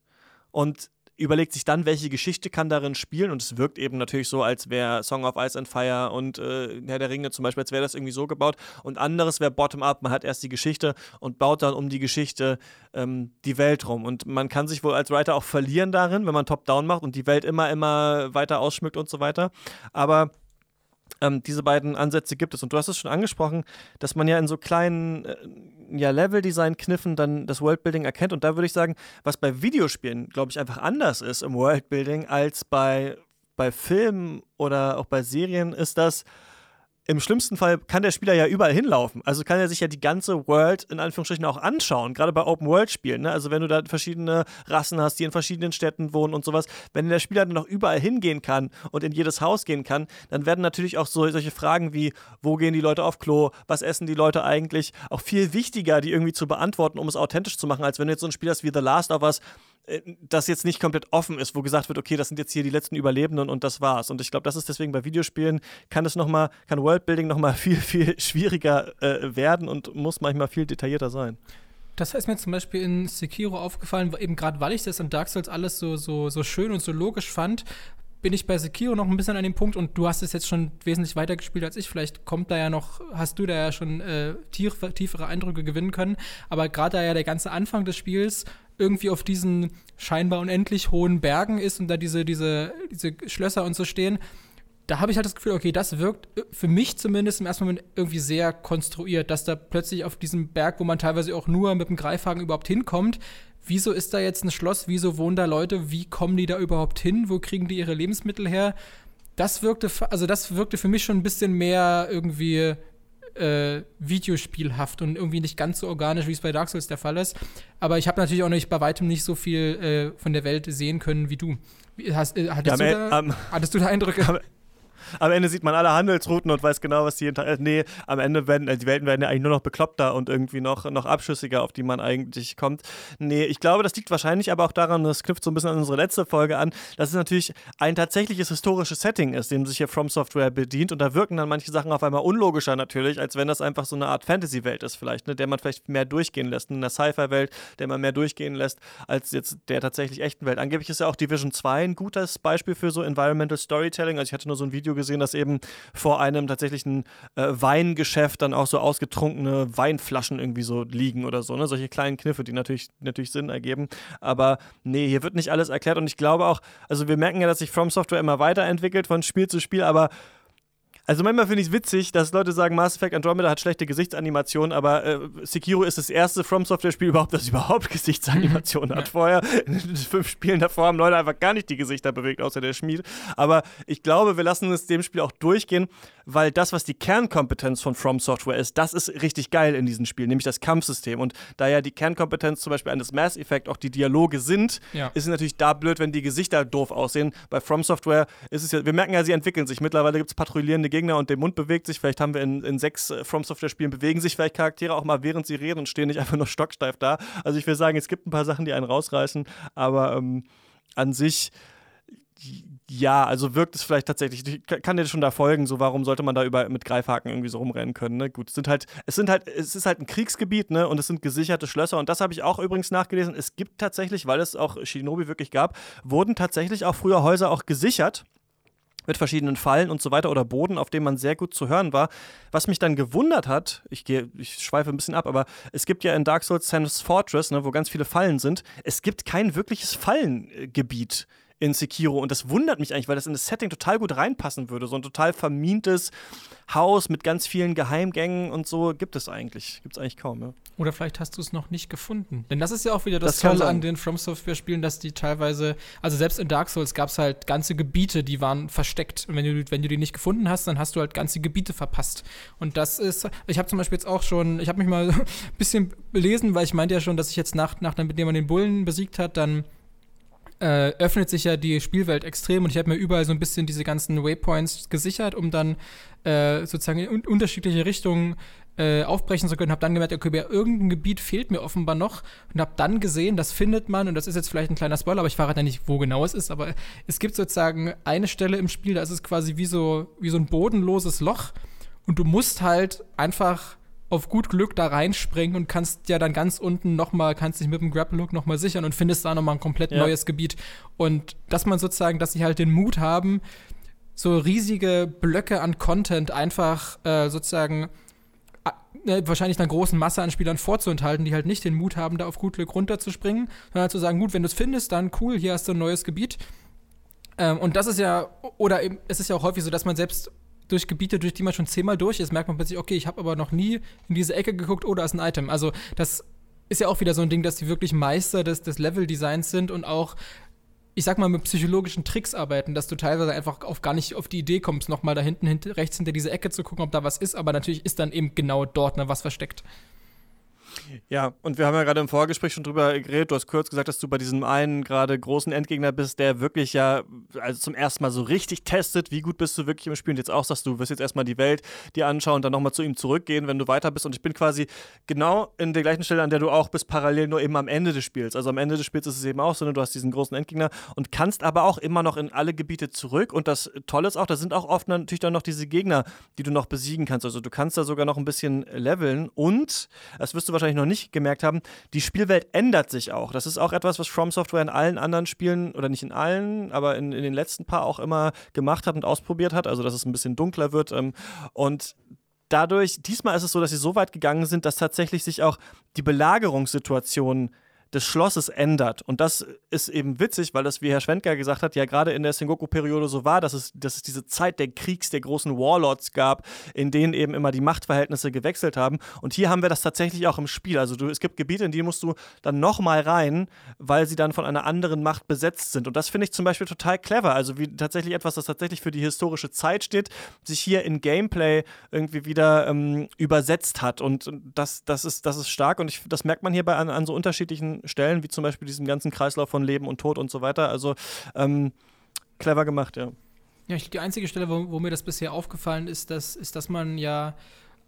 und überlegt sich dann, welche Geschichte kann darin spielen. Und es wirkt eben natürlich so, als wäre Song of Ice and Fire und äh, Herr der Ringe zum Beispiel, als wäre das irgendwie so gebaut. Und anderes wäre Bottom-up, man hat erst die Geschichte und baut dann um die Geschichte ähm, die Welt rum. Und man kann sich wohl als Writer auch verlieren darin, wenn man Top-Down macht und die Welt immer, immer weiter ausschmückt und so weiter, aber ähm, diese beiden Ansätze gibt es. Und du hast es schon angesprochen, dass man ja in so kleinen äh, ja, Level-Design-Kniffen dann das Worldbuilding erkennt. Und da würde ich sagen, was bei Videospielen, glaube ich, einfach anders ist im Worldbuilding als bei, bei Filmen oder auch bei Serien, ist das, im schlimmsten Fall kann der Spieler ja überall hinlaufen. Also kann er sich ja die ganze World in Anführungsstrichen auch anschauen, gerade bei Open-World-Spielen. Ne? Also wenn du da verschiedene Rassen hast, die in verschiedenen Städten wohnen und sowas, wenn der Spieler dann noch überall hingehen kann und in jedes Haus gehen kann, dann werden natürlich auch so, solche Fragen wie, wo gehen die Leute auf Klo, was essen die Leute eigentlich, auch viel wichtiger, die irgendwie zu beantworten, um es authentisch zu machen, als wenn du jetzt so ein Spiel hast wie The Last of Us, das jetzt nicht komplett offen ist, wo gesagt wird, okay, das sind jetzt hier die letzten Überlebenden und das war's. Und ich glaube, das ist deswegen bei Videospielen kann es noch kann Worldbuilding noch mal viel viel schwieriger äh, werden und muss manchmal viel detaillierter sein. Das ist mir zum Beispiel in Sekiro aufgefallen, eben gerade weil ich das in Dark Souls alles so, so, so schön und so logisch fand, bin ich bei Sekiro noch ein bisschen an dem Punkt und du hast es jetzt schon wesentlich weiter gespielt als ich. Vielleicht kommt da ja noch, hast du da ja schon äh, tief, tiefere Eindrücke gewinnen können. Aber gerade da ja der ganze Anfang des Spiels irgendwie auf diesen scheinbar unendlich hohen Bergen ist und da diese, diese, diese Schlösser und so stehen, da habe ich halt das Gefühl, okay, das wirkt für mich zumindest im ersten Moment irgendwie sehr konstruiert, dass da plötzlich auf diesem Berg, wo man teilweise auch nur mit dem Greifhaken überhaupt hinkommt, wieso ist da jetzt ein Schloss, wieso wohnen da Leute, wie kommen die da überhaupt hin, wo kriegen die ihre Lebensmittel her? Das wirkte, also das wirkte für mich schon ein bisschen mehr irgendwie äh, videospielhaft und irgendwie nicht ganz so organisch, wie es bei Dark Souls der Fall ist. Aber ich habe natürlich auch nicht bei weitem nicht so viel äh, von der Welt sehen können wie du. Hast, äh, hattest, ja, du da, um, hattest, du da, Eindrücke? Am Ende sieht man alle Handelsrouten und weiß genau, was die hinter. Äh, nee, am Ende werden äh, die Welten werden ja eigentlich nur noch bekloppter und irgendwie noch, noch abschüssiger, auf die man eigentlich kommt. Nee, ich glaube, das liegt wahrscheinlich aber auch daran, das knüpft so ein bisschen an unsere letzte Folge an, dass es natürlich ein tatsächliches historisches Setting ist, dem sich hier From Software bedient und da wirken dann manche Sachen auf einmal unlogischer natürlich, als wenn das einfach so eine Art Fantasy-Welt ist, vielleicht, ne, der man vielleicht mehr durchgehen lässt, in einer Sci-Fi-Welt, der man mehr durchgehen lässt, als jetzt der tatsächlich echten Welt. Angeblich ist ja auch Division 2 ein gutes Beispiel für so Environmental Storytelling. Also ich hatte nur so ein Video gesehen, dass eben vor einem tatsächlichen äh, Weingeschäft dann auch so ausgetrunkene Weinflaschen irgendwie so liegen oder so, ne? Solche kleinen Kniffe, die natürlich, natürlich Sinn ergeben. Aber nee, hier wird nicht alles erklärt und ich glaube auch, also wir merken ja, dass sich From Software immer weiterentwickelt von Spiel zu Spiel, aber also manchmal finde ich es witzig, dass Leute sagen, Mass Effect Andromeda hat schlechte Gesichtsanimationen, aber äh, Sekiro ist das erste From Software-Spiel überhaupt, das überhaupt Gesichtsanimationen hat. Vorher, in den fünf Spielen davor, haben Leute einfach gar nicht die Gesichter bewegt, außer der Schmied. Aber ich glaube, wir lassen es dem Spiel auch durchgehen, weil das, was die Kernkompetenz von From Software ist, das ist richtig geil in diesem Spiel, nämlich das Kampfsystem. Und da ja die Kernkompetenz zum Beispiel eines Mass Effect auch die Dialoge sind, ja. ist es natürlich da blöd, wenn die Gesichter doof aussehen. Bei From Software ist es ja, wir merken ja, sie entwickeln sich. Mittlerweile gibt es patrouillierende Gegner und der Mund bewegt sich. Vielleicht haben wir in, in sechs äh, From Software-Spielen bewegen sich vielleicht Charaktere auch mal, während sie reden und stehen nicht einfach nur stocksteif da. Also ich will sagen, es gibt ein paar Sachen, die einen rausreißen, aber ähm, an sich ja, also wirkt es vielleicht tatsächlich. Ich kann dir schon da folgen, so warum sollte man da über mit Greifhaken irgendwie so rumrennen können, ne? Gut, es sind halt, es sind halt, es ist halt ein Kriegsgebiet, ne? Und es sind gesicherte Schlösser. Und das habe ich auch übrigens nachgelesen. Es gibt tatsächlich, weil es auch Shinobi wirklich gab, wurden tatsächlich auch früher Häuser auch gesichert mit verschiedenen Fallen und so weiter oder Boden, auf dem man sehr gut zu hören war. Was mich dann gewundert hat, ich, gehe, ich schweife ein bisschen ab, aber es gibt ja in Dark Souls Sam's Fortress, ne, wo ganz viele Fallen sind, es gibt kein wirkliches Fallengebiet in Sekiro. Und das wundert mich eigentlich, weil das in das Setting total gut reinpassen würde. So ein total vermintes Haus mit ganz vielen Geheimgängen und so gibt es eigentlich. Gibt es eigentlich kaum, ja. Oder vielleicht hast du es noch nicht gefunden. Denn das ist ja auch wieder das, das Tolle an den From Software-Spielen, dass die teilweise, also selbst in Dark Souls gab es halt ganze Gebiete, die waren versteckt. Und wenn du, wenn du die nicht gefunden hast, dann hast du halt ganze Gebiete verpasst. Und das ist, ich habe zum Beispiel jetzt auch schon, ich habe mich mal ein bisschen belesen, weil ich meinte ja schon, dass ich jetzt nach, nachdem man den Bullen besiegt hat, dann äh, öffnet sich ja die Spielwelt extrem und ich habe mir überall so ein bisschen diese ganzen Waypoints gesichert, um dann äh, sozusagen in un unterschiedliche Richtungen äh, aufbrechen zu können. Habe dann gemerkt, okay, irgendein Gebiet fehlt mir offenbar noch und habe dann gesehen, das findet man und das ist jetzt vielleicht ein kleiner Spoiler, aber ich verrate ja nicht, wo genau es ist, aber es gibt sozusagen eine Stelle im Spiel, da ist es quasi wie so, wie so ein bodenloses Loch und du musst halt einfach auf gut Glück da reinspringen und kannst ja dann ganz unten nochmal, kannst dich mit dem Grapple-Hook nochmal sichern und findest da nochmal ein komplett ja. neues Gebiet. Und dass man sozusagen, dass sie halt den Mut haben, so riesige Blöcke an Content einfach äh, sozusagen äh, wahrscheinlich einer großen Masse an Spielern vorzuenthalten, die halt nicht den Mut haben, da auf gut Glück runterzuspringen, sondern halt zu sagen, gut, wenn du es findest, dann cool, hier hast du ein neues Gebiet. Ähm, und das ist ja, oder eben, es ist ja auch häufig so, dass man selbst durch Gebiete, durch die man schon zehnmal durch ist, merkt man plötzlich, okay, ich habe aber noch nie in diese Ecke geguckt, oh, da ist ein Item. Also das ist ja auch wieder so ein Ding, dass die wirklich Meister des, des Level-Designs sind und auch ich sag mal, mit psychologischen Tricks arbeiten, dass du teilweise einfach auf gar nicht auf die Idee kommst, nochmal da hinten, hinten rechts hinter diese Ecke zu gucken, ob da was ist, aber natürlich ist dann eben genau dort ne, was versteckt. Ja, und wir haben ja gerade im Vorgespräch schon drüber geredet. Du hast kurz gesagt, dass du bei diesem einen gerade großen Endgegner bist, der wirklich ja also zum ersten Mal so richtig testet, wie gut bist du wirklich im Spiel. Und jetzt auch sagst du, wirst jetzt erstmal die Welt dir anschauen und dann nochmal zu ihm zurückgehen, wenn du weiter bist. Und ich bin quasi genau in der gleichen Stelle, an der du auch bist, parallel nur eben am Ende des Spiels. Also am Ende des Spiels ist es eben auch so, ne? du hast diesen großen Endgegner und kannst aber auch immer noch in alle Gebiete zurück. Und das Tolle ist auch, da sind auch oft natürlich dann noch diese Gegner, die du noch besiegen kannst. Also du kannst da sogar noch ein bisschen leveln. Und, das wirst du wahrscheinlich noch nicht gemerkt haben, die Spielwelt ändert sich auch. Das ist auch etwas, was From Software in allen anderen Spielen, oder nicht in allen, aber in, in den letzten paar auch immer gemacht hat und ausprobiert hat. Also, dass es ein bisschen dunkler wird. Ähm, und dadurch, diesmal ist es so, dass sie so weit gegangen sind, dass tatsächlich sich auch die Belagerungssituation des Schlosses ändert. Und das ist eben witzig, weil das, wie Herr Schwendker gesagt hat, ja gerade in der Sengoku-Periode so war, dass es, dass es diese Zeit der Kriegs, der großen Warlords gab, in denen eben immer die Machtverhältnisse gewechselt haben. Und hier haben wir das tatsächlich auch im Spiel. Also du, es gibt Gebiete, in die musst du dann nochmal rein, weil sie dann von einer anderen Macht besetzt sind. Und das finde ich zum Beispiel total clever. Also wie tatsächlich etwas, das tatsächlich für die historische Zeit steht, sich hier in Gameplay irgendwie wieder ähm, übersetzt hat. Und das, das, ist, das ist stark und ich, das merkt man hier bei an, an so unterschiedlichen Stellen, wie zum Beispiel diesem ganzen Kreislauf von Leben und Tod und so weiter. Also ähm, clever gemacht, ja. Ja, ich, die einzige Stelle, wo, wo, mir das bisher aufgefallen ist, dass, ist, dass man ja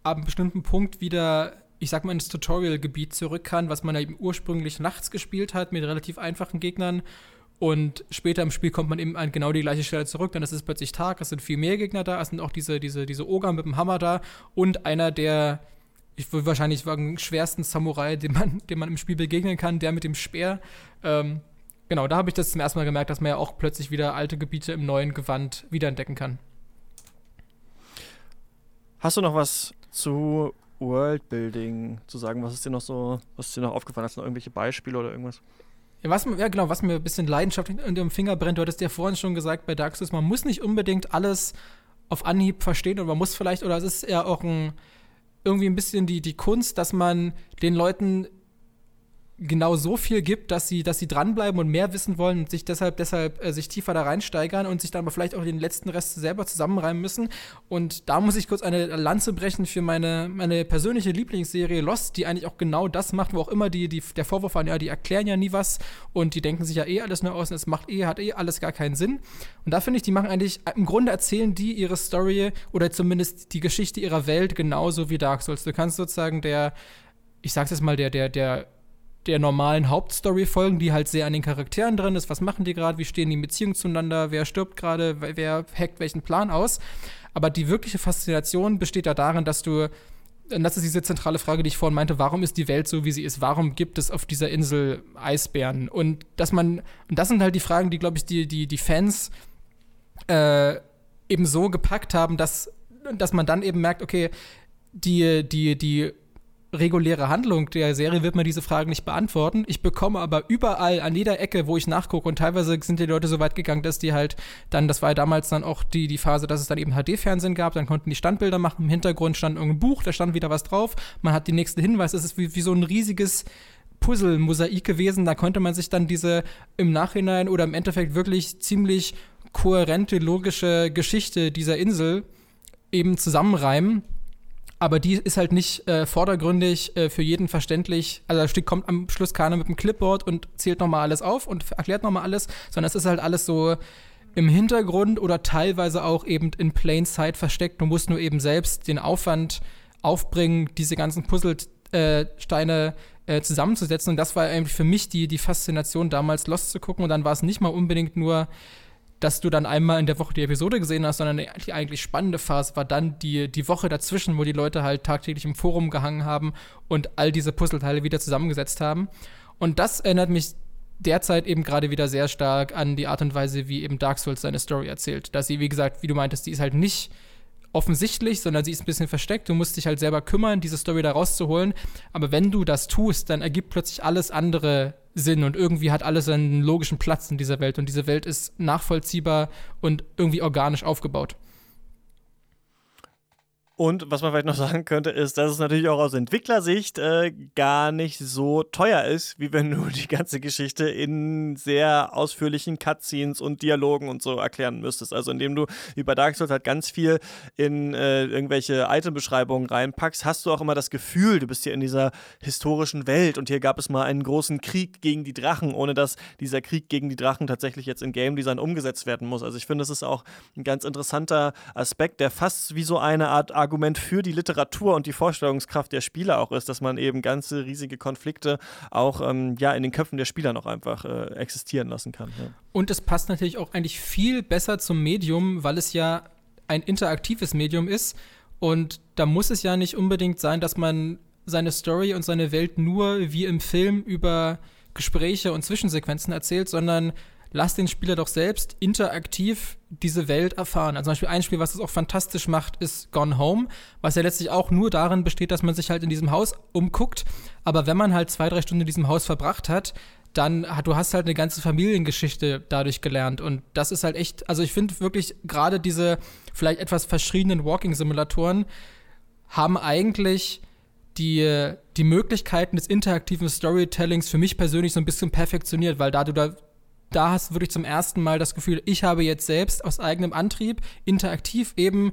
ab einem bestimmten Punkt wieder, ich sag mal, ins Tutorial-Gebiet zurück kann, was man ja eben ursprünglich nachts gespielt hat, mit relativ einfachen Gegnern. Und später im Spiel kommt man eben an genau die gleiche Stelle zurück, dann ist es plötzlich Tag, es sind viel mehr Gegner da, es sind auch diese, diese, diese Ogre mit dem Hammer da und einer der ich würde wahrscheinlich sagen, schwersten Samurai, den man, dem man im Spiel begegnen kann, der mit dem Speer. Ähm, genau, da habe ich das zum ersten Mal gemerkt, dass man ja auch plötzlich wieder alte Gebiete im neuen Gewand wiederentdecken kann. Hast du noch was zu Worldbuilding zu sagen? Was ist dir noch so, was ist dir noch aufgefallen? Hast du noch irgendwelche Beispiele oder irgendwas? Ja, was, ja, genau, was mir ein bisschen leidenschaftlich unter dem Finger brennt, du hattest ja vorhin schon gesagt bei Dark Souls, man muss nicht unbedingt alles auf Anhieb verstehen und man muss vielleicht, oder es ist ja auch ein, irgendwie ein bisschen die, die Kunst, dass man den Leuten genau so viel gibt, dass sie, dass sie dranbleiben und mehr wissen wollen und sich deshalb, deshalb äh, sich tiefer da reinsteigern und sich dann aber vielleicht auch den letzten Rest selber zusammenreimen müssen. Und da muss ich kurz eine Lanze brechen für meine, meine persönliche Lieblingsserie Lost, die eigentlich auch genau das macht, wo auch immer die, die, der Vorwurf war, ja, die erklären ja nie was und die denken sich ja eh alles nur aus und es macht eh, hat eh alles gar keinen Sinn. Und da finde ich, die machen eigentlich, im Grunde erzählen die ihre Story oder zumindest die Geschichte ihrer Welt genauso wie Dark Souls. Du kannst sozusagen der, ich sag's jetzt mal, der, der, der der normalen Hauptstory folgen, die halt sehr an den Charakteren drin ist. Was machen die gerade? Wie stehen die in Beziehung zueinander? Wer stirbt gerade? Wer hackt welchen Plan aus? Aber die wirkliche Faszination besteht ja darin, dass du und das ist diese zentrale Frage, die ich vorhin meinte, warum ist die Welt so, wie sie ist? Warum gibt es auf dieser Insel Eisbären? Und dass man, und das sind halt die Fragen, die, glaube ich, die, die, die Fans äh, eben so gepackt haben, dass, dass man dann eben merkt, okay, die, die, die reguläre Handlung der Serie wird mir diese Fragen nicht beantworten. Ich bekomme aber überall an jeder Ecke, wo ich nachgucke, und teilweise sind die Leute so weit gegangen, dass die halt dann, das war ja damals dann auch die, die Phase, dass es dann eben HD-Fernsehen gab, dann konnten die Standbilder machen, im Hintergrund stand irgendein Buch, da stand wieder was drauf, man hat die nächsten Hinweise, es ist wie, wie so ein riesiges Puzzle-Mosaik gewesen, da konnte man sich dann diese im Nachhinein oder im Endeffekt wirklich ziemlich kohärente, logische Geschichte dieser Insel eben zusammenreimen aber die ist halt nicht äh, vordergründig äh, für jeden verständlich. Also da kommt am Schluss keiner mit dem Clipboard und zählt nochmal alles auf und erklärt nochmal alles, sondern es ist halt alles so im Hintergrund oder teilweise auch eben in plain sight versteckt. Du musst nur eben selbst den Aufwand aufbringen, diese ganzen Puzzlesteine äh, zusammenzusetzen. Und das war eigentlich für mich die, die Faszination, damals Lost zu gucken. Und dann war es nicht mal unbedingt nur dass du dann einmal in der Woche die Episode gesehen hast, sondern die eigentlich spannende Phase war dann die, die Woche dazwischen, wo die Leute halt tagtäglich im Forum gehangen haben und all diese Puzzleteile wieder zusammengesetzt haben. Und das erinnert mich derzeit eben gerade wieder sehr stark an die Art und Weise, wie eben Dark Souls seine Story erzählt. Dass sie, wie gesagt, wie du meintest, die ist halt nicht offensichtlich, sondern sie ist ein bisschen versteckt. Du musst dich halt selber kümmern, diese Story da rauszuholen. Aber wenn du das tust, dann ergibt plötzlich alles andere Sinn und irgendwie hat alles einen logischen Platz in dieser Welt und diese Welt ist nachvollziehbar und irgendwie organisch aufgebaut. Und was man vielleicht noch sagen könnte, ist, dass es natürlich auch aus Entwicklersicht äh, gar nicht so teuer ist, wie wenn du die ganze Geschichte in sehr ausführlichen Cutscenes und Dialogen und so erklären müsstest. Also indem du wie bei Dark Souls halt ganz viel in äh, irgendwelche Itembeschreibungen reinpackst, hast du auch immer das Gefühl, du bist hier in dieser historischen Welt und hier gab es mal einen großen Krieg gegen die Drachen, ohne dass dieser Krieg gegen die Drachen tatsächlich jetzt in Game Design umgesetzt werden muss. Also ich finde, das ist auch ein ganz interessanter Aspekt, der fast wie so eine Art Argument für die Literatur und die Vorstellungskraft der Spieler auch ist, dass man eben ganze riesige Konflikte auch ähm, ja, in den Köpfen der Spieler noch einfach äh, existieren lassen kann. Ja. Und es passt natürlich auch eigentlich viel besser zum Medium, weil es ja ein interaktives Medium ist. Und da muss es ja nicht unbedingt sein, dass man seine Story und seine Welt nur wie im Film über Gespräche und Zwischensequenzen erzählt, sondern lass den Spieler doch selbst interaktiv diese Welt erfahren. Also zum Beispiel ein Spiel, was das auch fantastisch macht, ist Gone Home, was ja letztlich auch nur darin besteht, dass man sich halt in diesem Haus umguckt. Aber wenn man halt zwei, drei Stunden in diesem Haus verbracht hat, dann hat, du hast halt eine ganze Familiengeschichte dadurch gelernt. Und das ist halt echt, also ich finde wirklich gerade diese vielleicht etwas verschriebenen Walking-Simulatoren haben eigentlich die, die Möglichkeiten des interaktiven Storytellings für mich persönlich so ein bisschen perfektioniert, weil da du da da hast du wirklich zum ersten Mal das Gefühl, ich habe jetzt selbst aus eigenem Antrieb interaktiv eben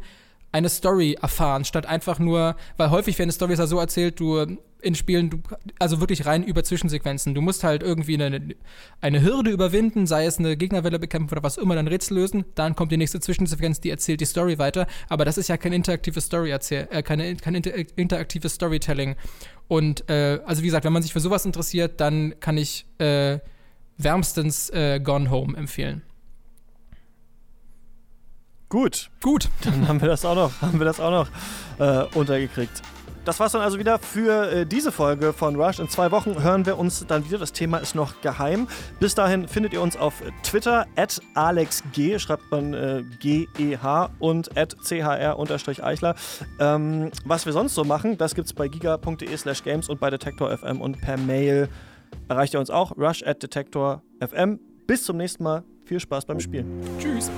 eine Story erfahren, statt einfach nur, weil häufig werden Stories ja so erzählt, du in Spielen, du, also wirklich rein über Zwischensequenzen. Du musst halt irgendwie eine, eine Hürde überwinden, sei es eine Gegnerwelle bekämpfen oder was immer, dann Rätsel lösen, dann kommt die nächste Zwischensequenz, die erzählt die Story weiter. Aber das ist ja kein interaktives Story erzähl äh, keine, kein inter interaktives Storytelling. Und äh, also wie gesagt, wenn man sich für sowas interessiert, dann kann ich äh, wärmstens äh, Gone Home empfehlen. Gut. Gut. Dann haben wir das auch noch, haben wir das auch noch äh, untergekriegt. Das war's dann also wieder für äh, diese Folge von Rush. In zwei Wochen hören wir uns dann wieder. Das Thema ist noch geheim. Bis dahin findet ihr uns auf Twitter at AlexG, schreibt man äh, G-E-H und at CHR-Eichler. Ähm, was wir sonst so machen, das gibt's bei giga.de slash games und bei Detektor FM und per Mail erreicht ihr uns auch. Rush at Detektor FM. Bis zum nächsten Mal. Viel Spaß beim Spielen. Tschüss.